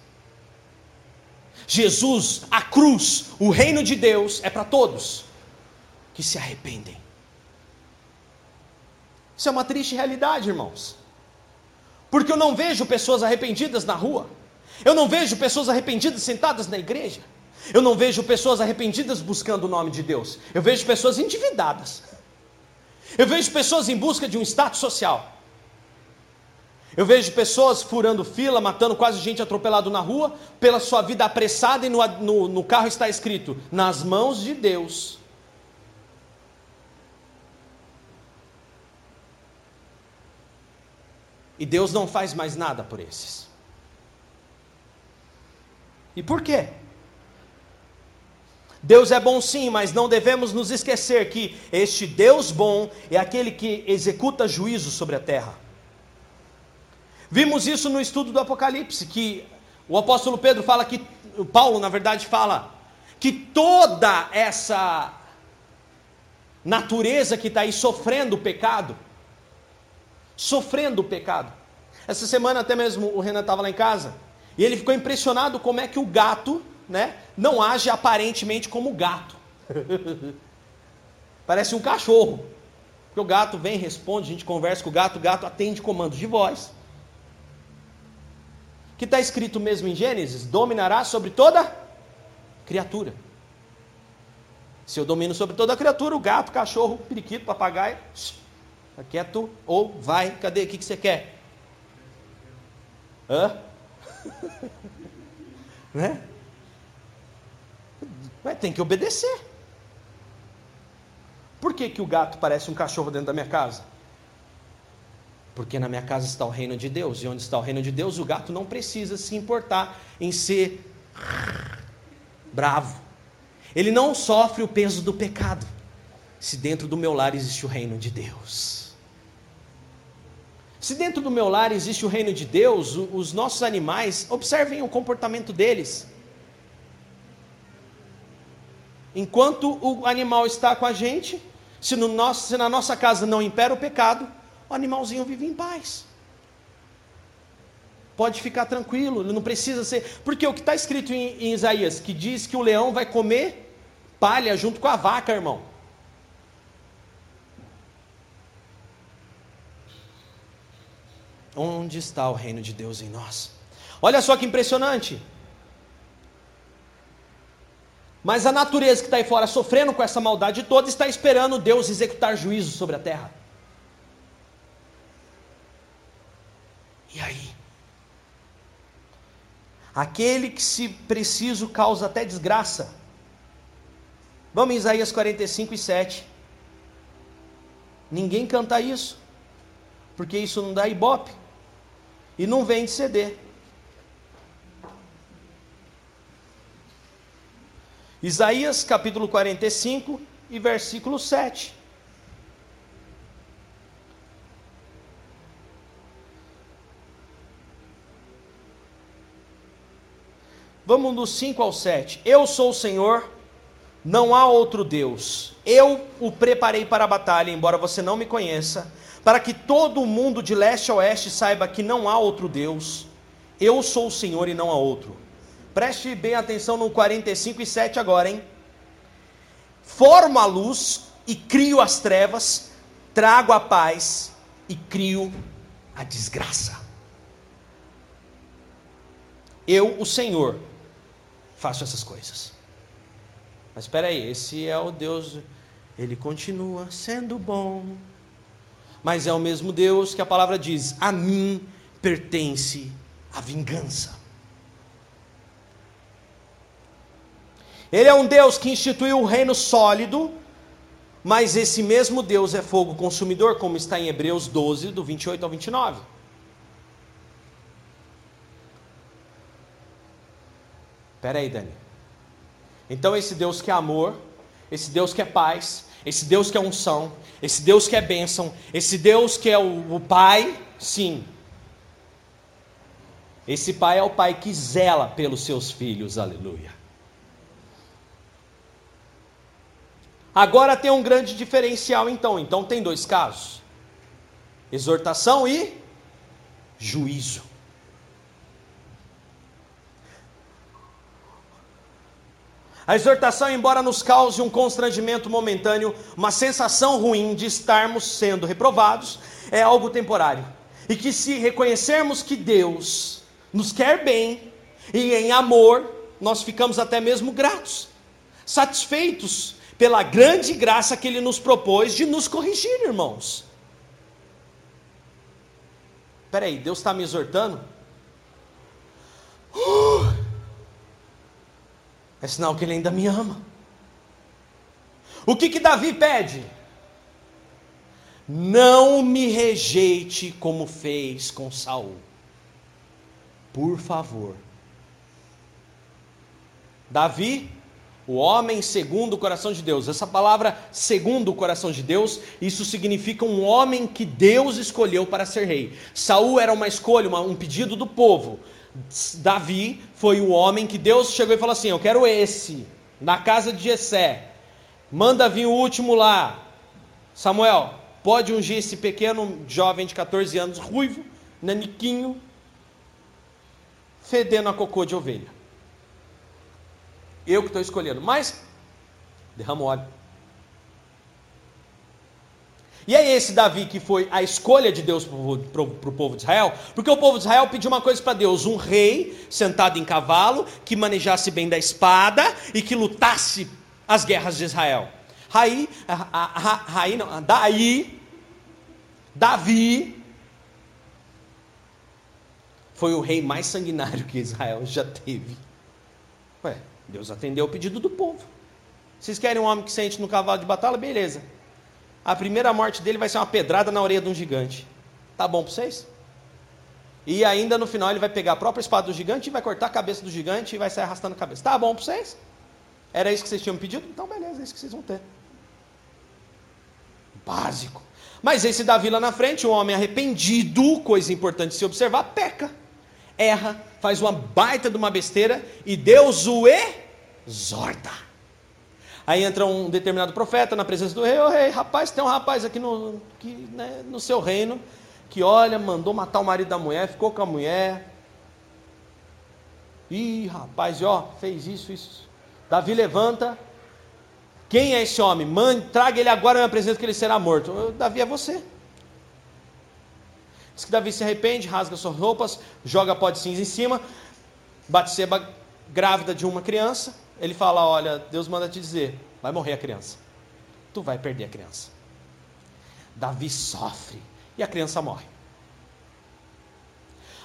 Jesus, a cruz, o reino de Deus é para todos que se arrependem. Isso é uma triste realidade, irmãos. Porque eu não vejo pessoas arrependidas na rua. Eu não vejo pessoas arrependidas sentadas na igreja. Eu não vejo pessoas arrependidas buscando o nome de Deus. Eu vejo pessoas endividadas. Eu vejo pessoas em busca de um status social. Eu vejo pessoas furando fila, matando quase gente atropelado na rua, pela sua vida apressada e no, no, no carro está escrito: nas mãos de Deus. E Deus não faz mais nada por esses. E por quê? Deus é bom sim, mas não devemos nos esquecer que este Deus bom é aquele que executa juízo sobre a terra. Vimos isso no estudo do Apocalipse, que o apóstolo Pedro fala que, Paulo na verdade fala, que toda essa natureza que está aí sofrendo o pecado, sofrendo o pecado. Essa semana até mesmo o Renan estava lá em casa, e ele ficou impressionado como é que o gato né, não age aparentemente como gato. Parece um cachorro. Porque o gato vem, responde, a gente conversa com o gato, o gato atende comandos de voz. Que está escrito mesmo em Gênesis: dominará sobre toda criatura. Se eu domino sobre toda criatura, o gato, o cachorro, o periquito, o papagaio, está quieto ou vai, cadê? O que, que você quer? Hã? né? Tem que obedecer. Por que, que o gato parece um cachorro dentro da minha casa? Porque na minha casa está o reino de Deus, e onde está o reino de Deus, o gato não precisa se importar em ser bravo. Ele não sofre o peso do pecado, se dentro do meu lar existe o reino de Deus. Se dentro do meu lar existe o reino de Deus, os nossos animais, observem o comportamento deles. Enquanto o animal está com a gente, se, nosso, se na nossa casa não impera o pecado, o animalzinho vive em paz. Pode ficar tranquilo, ele não precisa ser. Porque o que está escrito em, em Isaías, que diz que o leão vai comer palha junto com a vaca, irmão. Onde está o reino de Deus em nós? Olha só que impressionante. Mas a natureza que está aí fora sofrendo com essa maldade toda está esperando Deus executar juízo sobre a terra. E aí? Aquele que, se preciso, causa até desgraça. Vamos em Isaías 45 e 7. Ninguém canta isso, porque isso não dá ibope e não vende CD. Isaías capítulo 45 e versículo 7. Vamos do 5 ao 7. Eu sou o Senhor, não há outro Deus. Eu o preparei para a batalha, embora você não me conheça, para que todo mundo de leste a oeste saiba que não há outro Deus. Eu sou o Senhor e não há outro. Preste bem atenção no 45 e 7 agora, hein? Formo a luz e crio as trevas, trago a paz e crio a desgraça. Eu, o Senhor, faço essas coisas. Mas espera aí, esse é o Deus, ele continua sendo bom. Mas é o mesmo Deus que a palavra diz: a mim pertence a vingança. Ele é um Deus que instituiu o reino sólido, mas esse mesmo Deus é fogo consumidor, como está em Hebreus 12, do 28 ao 29. Espera aí, Dani. Então esse Deus que é amor, esse Deus que é paz, esse Deus que é unção, esse Deus que é bênção, esse Deus que é o, o Pai, sim. Esse Pai é o Pai que zela pelos seus filhos, aleluia. Agora tem um grande diferencial, então. Então tem dois casos: exortação e juízo. A exortação, embora nos cause um constrangimento momentâneo, uma sensação ruim de estarmos sendo reprovados, é algo temporário. E que se reconhecermos que Deus nos quer bem e em amor, nós ficamos até mesmo gratos, satisfeitos pela grande graça que Ele nos propôs de nos corrigir, irmãos. Espera aí, Deus está me exortando? Uh, é sinal que Ele ainda me ama. O que que Davi pede? Não me rejeite como fez com Saul. Por favor. Davi o homem segundo o coração de Deus. Essa palavra segundo o coração de Deus, isso significa um homem que Deus escolheu para ser rei. Saul era uma escolha, uma, um pedido do povo. Davi foi o homem que Deus chegou e falou assim: Eu quero esse, na casa de Jessé. Manda vir o último lá. Samuel, pode ungir esse pequeno jovem de 14 anos, ruivo, naniquinho, fedendo a cocô de ovelha. Eu que estou escolhendo. Mas, derrama óleo. E é esse Davi que foi a escolha de Deus para o povo de Israel, porque o povo de Israel pediu uma coisa para Deus: um rei sentado em cavalo, que manejasse bem da espada e que lutasse as guerras de Israel. Aí, aí não, daí, Davi foi o rei mais sanguinário que Israel já teve. Ué, Deus atendeu o pedido do povo. Vocês querem um homem que sente no cavalo de batalha? Beleza. A primeira morte dele vai ser uma pedrada na orelha de um gigante. Tá bom para vocês? E ainda no final ele vai pegar a própria espada do gigante e vai cortar a cabeça do gigante e vai sair arrastando a cabeça. Tá bom para vocês? Era isso que vocês tinham pedido? Então beleza, é isso que vocês vão ter. Básico. Mas esse Davi lá na frente, um homem arrependido, coisa importante se observar, peca, erra, faz uma baita de uma besteira e Deus o exorta. Aí entra um determinado profeta na presença do rei, oh, rei, rapaz, tem um rapaz aqui no, que, né, no seu reino, que olha, mandou matar o marido da mulher, ficou com a mulher. Ih, rapaz, ó, fez isso, isso. Davi levanta. Quem é esse homem? Traga ele agora na presença que ele será morto. Davi é você. Diz que Davi se arrepende, rasga suas roupas, joga pó de cinza em cima. Batseba grávida de uma criança. Ele fala: Olha, Deus manda te dizer, vai morrer a criança. Tu vai perder a criança. Davi sofre e a criança morre.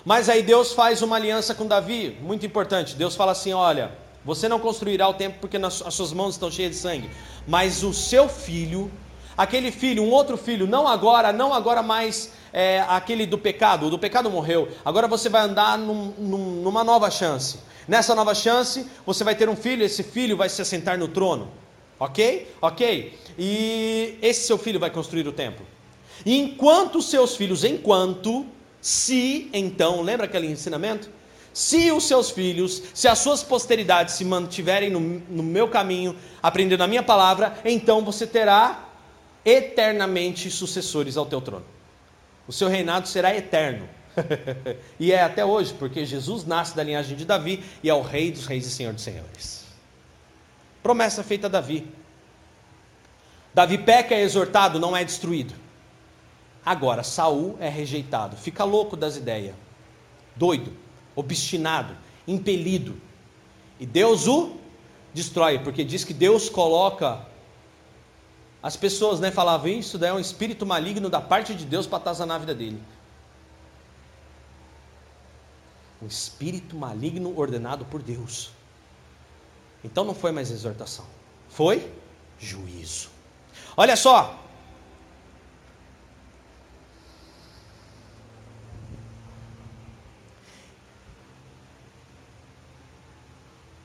Mas aí Deus faz uma aliança com Davi, muito importante. Deus fala assim: olha, você não construirá o templo porque as suas mãos estão cheias de sangue, mas o seu filho, aquele filho, um outro filho, não agora, não agora mais é, aquele do pecado, o do pecado morreu. Agora você vai andar num, num, numa nova chance. Nessa nova chance, você vai ter um filho, esse filho vai se assentar no trono. Ok? Ok? E esse seu filho vai construir o templo. E enquanto seus filhos, enquanto, se então, lembra aquele ensinamento? Se os seus filhos, se as suas posteridades se mantiverem no, no meu caminho, aprendendo a minha palavra, então você terá eternamente sucessores ao teu trono. O seu reinado será eterno. e é até hoje, porque Jesus nasce da linhagem de Davi e é o rei dos reis e senhor dos senhores. Promessa feita a Davi. Davi peca, é exortado, não é destruído. Agora, Saul é rejeitado, fica louco das ideias, doido, obstinado, impelido. E Deus o destrói, porque diz que Deus coloca as pessoas, né, falavam isso, daí é um espírito maligno da parte de Deus para atazanar a vida dele. Um espírito maligno ordenado por Deus. Então não foi mais exortação, foi juízo. Olha só,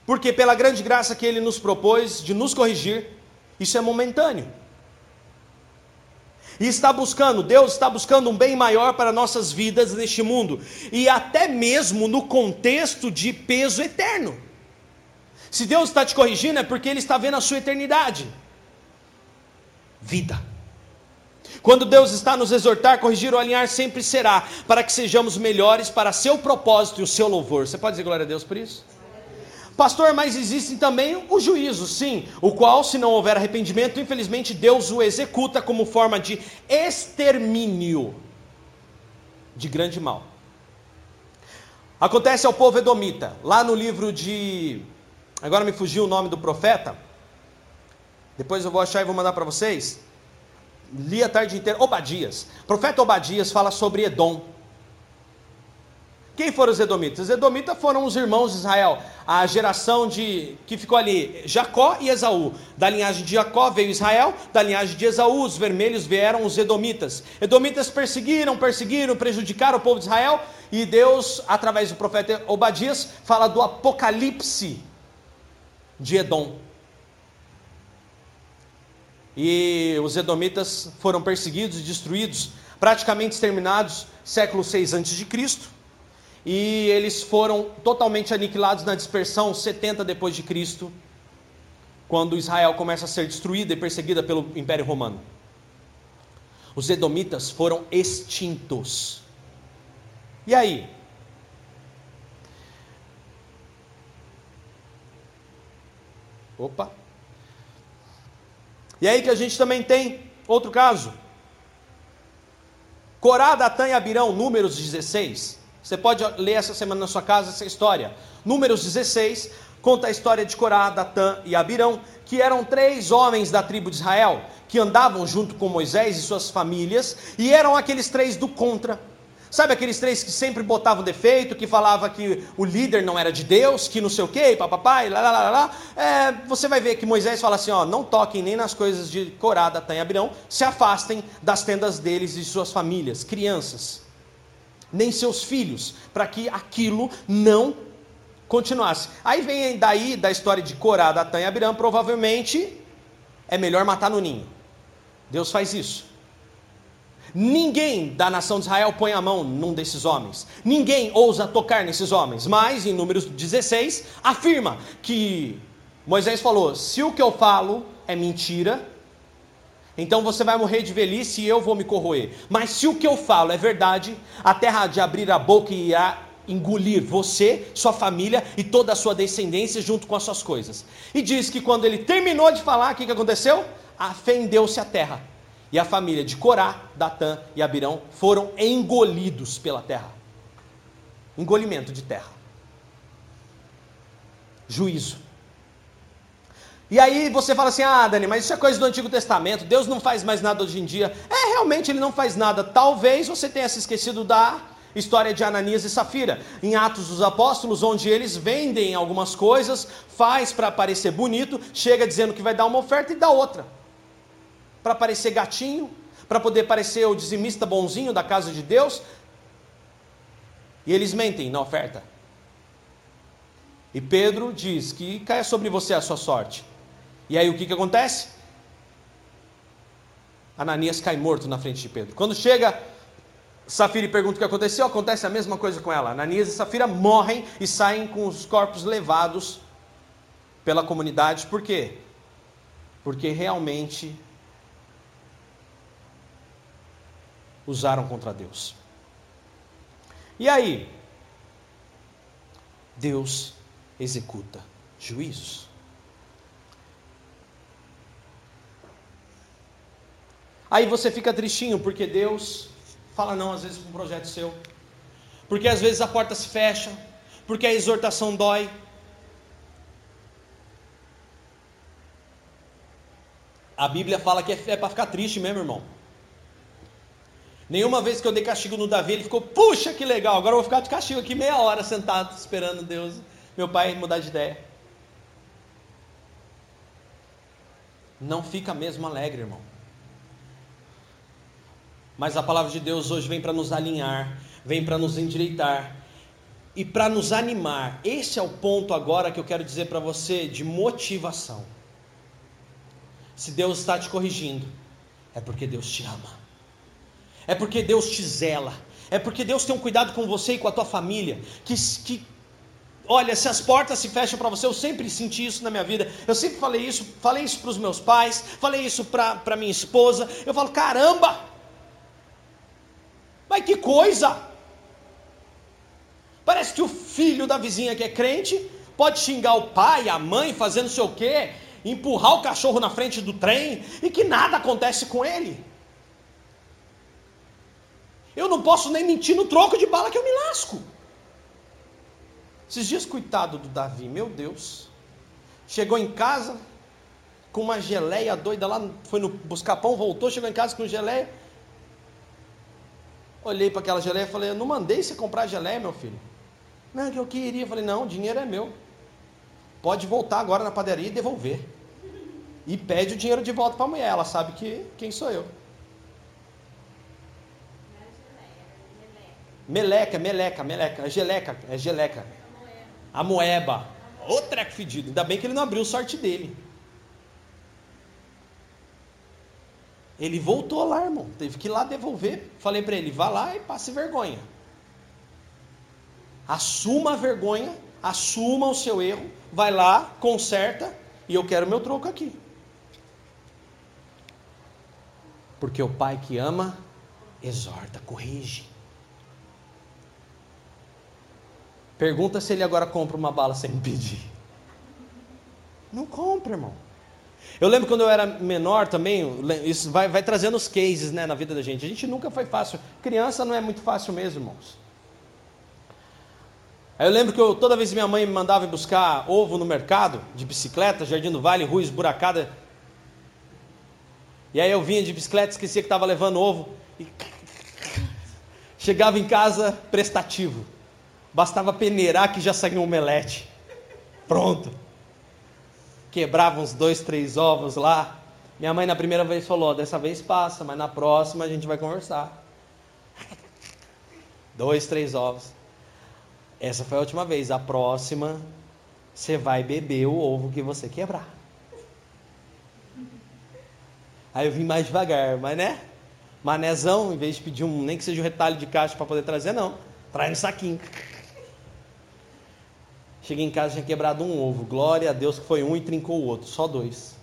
porque pela grande graça que ele nos propôs de nos corrigir, isso é momentâneo. E está buscando, Deus está buscando um bem maior para nossas vidas neste mundo, e até mesmo no contexto de peso eterno. Se Deus está te corrigindo, é porque Ele está vendo a sua eternidade. Vida. Quando Deus está nos exortar, corrigir ou alinhar, sempre será para que sejamos melhores para seu propósito e o seu louvor. Você pode dizer glória a Deus por isso? Pastor, mas existe também o juízo, sim, o qual, se não houver arrependimento, infelizmente Deus o executa como forma de extermínio de grande mal. Acontece ao povo edomita, lá no livro de. Agora me fugiu o nome do profeta. Depois eu vou achar e vou mandar para vocês. Li a tarde inteira. Obadias. Profeta Obadias fala sobre Edom. Quem foram os Edomitas? Os Edomitas foram os irmãos de Israel, a geração de que ficou ali, Jacó e Esaú. Da linhagem de Jacó veio Israel, da linhagem de Esaú, os vermelhos vieram os Edomitas. Edomitas perseguiram, perseguiram, prejudicaram o povo de Israel, e Deus, através do profeta Obadias, fala do apocalipse de Edom. E os Edomitas foram perseguidos e destruídos, praticamente exterminados, século 6 a.C e eles foram totalmente aniquilados na dispersão 70 depois de Cristo, quando Israel começa a ser destruída e perseguida pelo Império Romano. Os edomitas foram extintos. E aí? Opa. E aí que a gente também tem outro caso. Corá, Datã e Abirão, números 16. Você pode ler essa semana na sua casa essa história. Números 16 conta a história de Corá, Datã e Abirão, que eram três homens da tribo de Israel, que andavam junto com Moisés e suas famílias, e eram aqueles três do contra. Sabe aqueles três que sempre botavam defeito, que falava que o líder não era de Deus, que não sei o quê, papai, lá, lá, lá, lá. É, você vai ver que Moisés fala assim, ó, não toquem nem nas coisas de Corá, Datã e Abirão, se afastem das tendas deles e de suas famílias, crianças, nem seus filhos, para que aquilo não continuasse. Aí vem daí, da história de Corá, Datã e Abirão, provavelmente é melhor matar no ninho. Deus faz isso. Ninguém da nação de Israel põe a mão num desses homens. Ninguém ousa tocar nesses homens. Mas, em Números 16, afirma que Moisés falou: se o que eu falo é mentira, então você vai morrer de velhice e eu vou me corroer. Mas se o que eu falo é verdade, a terra há de abrir a boca e irá engolir você, sua família e toda a sua descendência junto com as suas coisas. E diz que quando ele terminou de falar, o que, que aconteceu? Afendeu-se a terra e a família de Corá, Datã e Abirão foram engolidos pela terra. Engolimento de terra. Juízo. E aí você fala assim: ah, Dani, mas isso é coisa do Antigo Testamento, Deus não faz mais nada hoje em dia. É, realmente ele não faz nada. Talvez você tenha se esquecido da história de Ananias e Safira, em Atos dos Apóstolos, onde eles vendem algumas coisas, faz para parecer bonito, chega dizendo que vai dar uma oferta e dá outra para parecer gatinho, para poder parecer o dizimista bonzinho da casa de Deus. E eles mentem na oferta. E Pedro diz que caia sobre você a sua sorte. E aí o que, que acontece? Ananias cai morto na frente de Pedro. Quando chega Safira e pergunta o que aconteceu, acontece a mesma coisa com ela. Ananias e Safira morrem e saem com os corpos levados pela comunidade. Por quê? Porque realmente usaram contra Deus. E aí? Deus executa juízos. Aí você fica tristinho porque Deus fala não às vezes com um projeto seu. Porque às vezes a porta se fecha, porque a exortação dói. A Bíblia fala que é, é para ficar triste mesmo, irmão. Nenhuma vez que eu dei castigo no Davi, ele ficou, puxa que legal, agora eu vou ficar de castigo aqui meia hora sentado, esperando Deus, meu pai mudar de ideia. Não fica mesmo alegre, irmão. Mas a palavra de Deus hoje vem para nos alinhar, vem para nos endireitar e para nos animar. Esse é o ponto agora que eu quero dizer para você de motivação. Se Deus está te corrigindo, é porque Deus te ama é porque Deus te zela, é porque Deus tem um cuidado com você e com a tua família, que, que olha, se as portas se fecham para você, eu sempre senti isso na minha vida, eu sempre falei isso, falei isso para os meus pais, falei isso para minha esposa, eu falo, caramba, mas que coisa, parece que o filho da vizinha que é crente, pode xingar o pai, a mãe, fazendo não sei o quê, empurrar o cachorro na frente do trem, e que nada acontece com ele, eu não posso nem mentir no troco de bala que eu me lasco. Esses dias, coitado do Davi, meu Deus. Chegou em casa com uma geleia doida lá, foi no buscar pão, voltou, chegou em casa com geleia. Olhei para aquela geleia e falei: Eu não mandei você comprar geleia, meu filho. Não, é que eu queria. Falei: Não, o dinheiro é meu. Pode voltar agora na padaria e devolver. E pede o dinheiro de volta para a mulher. Ela sabe que quem sou eu. Meleca, meleca, meleca, é geleca, é geleca. A moeba. Ô treco fedido. Ainda bem que ele não abriu sorte dele. Ele voltou lá, irmão. Teve que ir lá devolver. Falei para ele: vá lá e passe vergonha. Assuma a vergonha, assuma o seu erro, vai lá, conserta e eu quero meu troco aqui. Porque o pai que ama, exorta, corrige. Pergunta se ele agora compra uma bala sem pedir. Não compra, irmão. Eu lembro quando eu era menor também, isso vai, vai trazendo os cases né, na vida da gente. A gente nunca foi fácil. Criança não é muito fácil mesmo, irmãos. Aí eu lembro que eu, toda vez minha mãe me mandava buscar ovo no mercado, de bicicleta, Jardim do Vale, rua esburacada. E aí eu vinha de bicicleta, esquecia que estava levando ovo. E Chegava em casa prestativo. Bastava peneirar que já saía um omelete. Pronto. Quebrava uns dois, três ovos lá. Minha mãe na primeira vez falou: dessa vez passa, mas na próxima a gente vai conversar. Dois, três ovos. Essa foi a última vez. A próxima, você vai beber o ovo que você quebrar. Aí eu vim mais devagar, mas né? Manezão, em vez de pedir um, nem que seja um retalho de caixa para poder trazer, não. Traz no saquinho. Cheguei em casa, tinha quebrado um ovo. Glória a Deus que foi um e trincou o outro, só dois.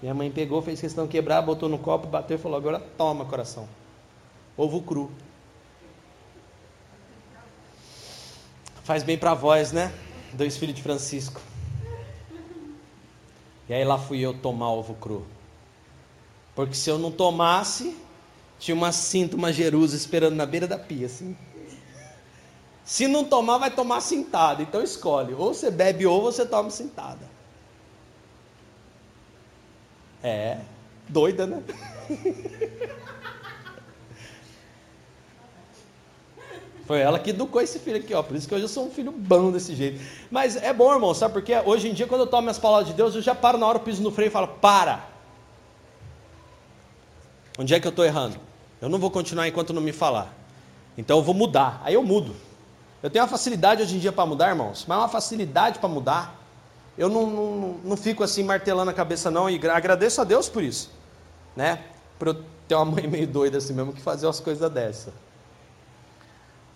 Minha mãe pegou, fez questão de quebrar, botou no copo, bateu e falou: Agora toma, coração. Ovo cru. Faz bem para a voz, né? Dois filhos de Francisco. E aí lá fui eu tomar ovo cru. Porque se eu não tomasse, tinha uma cinta, uma jerusa esperando na beira da pia, assim. Se não tomar, vai tomar sentado. Então escolhe. Ou você bebe ou você toma sentada. É, doida, né? Foi ela que educou esse filho aqui, ó. Por isso que hoje eu sou um filho bom desse jeito. Mas é bom, irmão, sabe? Porque hoje em dia, quando eu tomo as palavras de Deus, eu já paro na hora, eu piso no freio e falo: para. Onde é que eu estou errando? Eu não vou continuar enquanto não me falar. Então eu vou mudar. Aí eu mudo. Eu tenho uma facilidade hoje em dia para mudar, irmãos, mas é uma facilidade para mudar. Eu não, não, não fico assim martelando a cabeça, não, e agradeço a Deus por isso. Né? Por eu ter uma mãe meio doida assim mesmo que fazer umas coisas dessa.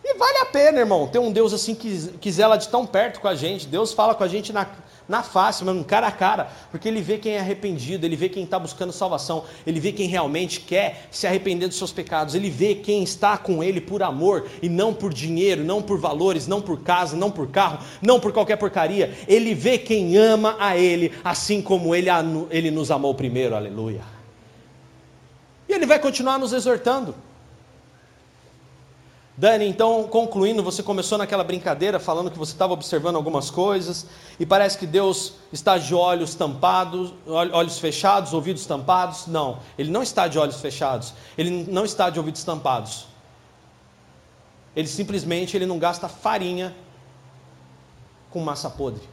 E vale a pena, irmão, ter um Deus assim que, que zela de tão perto com a gente. Deus fala com a gente na, na face, mesmo, cara a cara, porque ele vê quem é arrependido, ele vê quem está buscando salvação, ele vê quem realmente quer se arrepender dos seus pecados, ele vê quem está com ele por amor e não por dinheiro, não por valores, não por casa, não por carro, não por qualquer porcaria. Ele vê quem ama a ele, assim como ele, ele nos amou primeiro, aleluia. E ele vai continuar nos exortando. Dani, então, concluindo, você começou naquela brincadeira falando que você estava observando algumas coisas e parece que Deus está de olhos tampados, olhos fechados, ouvidos tampados. Não, ele não está de olhos fechados, ele não está de ouvidos tampados. Ele simplesmente ele não gasta farinha com massa podre.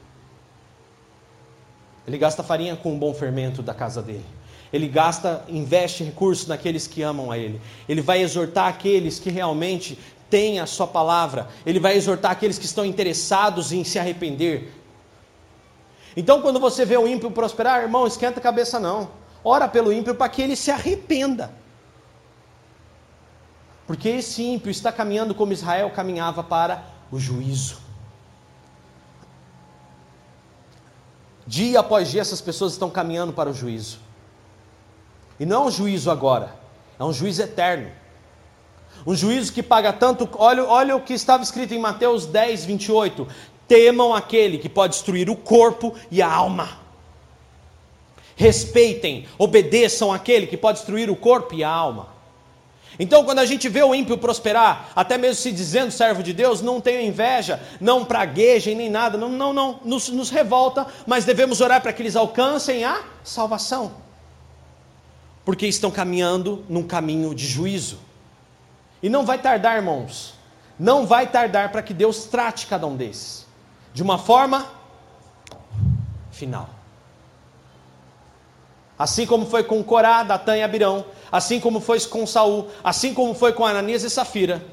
Ele gasta farinha com um bom fermento da casa dele. Ele gasta, investe recursos naqueles que amam a Ele. Ele vai exortar aqueles que realmente tem a sua palavra, ele vai exortar aqueles que estão interessados em se arrepender. Então, quando você vê o ímpio prosperar, irmão, esquenta a cabeça não. Ora pelo ímpio para que ele se arrependa. Porque esse ímpio está caminhando como Israel caminhava para o juízo. Dia após dia, essas pessoas estão caminhando para o juízo. E não é um juízo agora, é um juízo eterno. Um juízo que paga tanto. Olha, olha o que estava escrito em Mateus 10, 28. Temam aquele que pode destruir o corpo e a alma. Respeitem, obedeçam aquele que pode destruir o corpo e a alma. Então, quando a gente vê o ímpio prosperar, até mesmo se dizendo servo de Deus, não tenham inveja, não praguejem nem nada, não, não, não, nos, nos revolta, mas devemos orar para que eles alcancem a salvação, porque estão caminhando num caminho de juízo. E não vai tardar, irmãos, não vai tardar para que Deus trate cada um desses. De uma forma final. Assim como foi com Corá, Datã e Abirão, assim como foi com Saul, assim como foi com Ananias e Safira,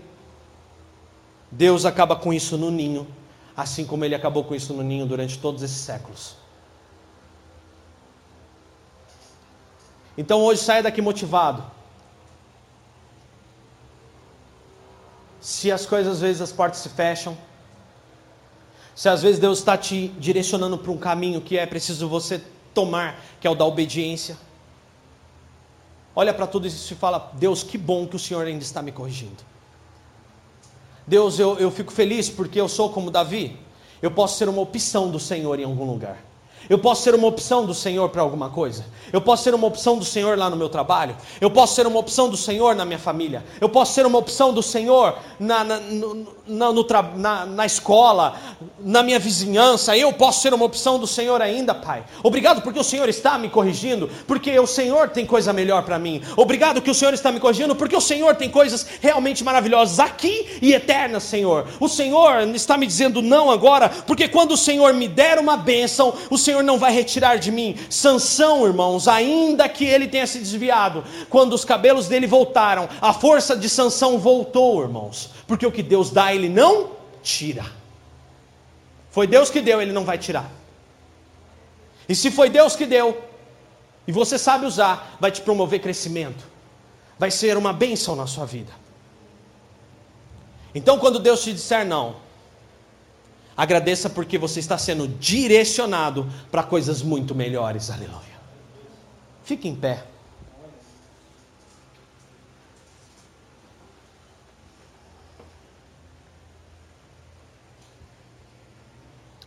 Deus acaba com isso no ninho, assim como ele acabou com isso no ninho durante todos esses séculos. Então hoje saia daqui motivado, se as coisas às vezes as portas se fecham, se às vezes Deus está te direcionando para um caminho que é preciso você tomar, que é o da obediência. Olha para tudo isso e fala: Deus, que bom que o Senhor ainda está me corrigindo. Deus, eu, eu fico feliz porque eu sou como Davi. Eu posso ser uma opção do Senhor em algum lugar. Eu posso ser uma opção do Senhor para alguma coisa. Eu posso ser uma opção do Senhor lá no meu trabalho. Eu posso ser uma opção do Senhor na minha família. Eu posso ser uma opção do Senhor na, na, no, na, no, na, na escola, na minha vizinhança. Eu posso ser uma opção do Senhor ainda, Pai. Obrigado porque o Senhor está me corrigindo, porque o Senhor tem coisa melhor para mim. Obrigado que o Senhor está me corrigindo, porque o Senhor tem coisas realmente maravilhosas aqui e eternas, Senhor. O Senhor está me dizendo não agora, porque quando o Senhor me der uma bênção, o Senhor não vai retirar de mim. Sansão, irmãos, ainda que ele tenha se desviado, quando os cabelos dele voltaram, a força de Sansão voltou, irmãos, porque o que Deus ele não tira. Foi Deus que deu, ele não vai tirar. E se foi Deus que deu, e você sabe usar, vai te promover crescimento, vai ser uma bênção na sua vida. Então, quando Deus te disser não, Agradeça porque você está sendo direcionado para coisas muito melhores. Aleluia. Fique em pé.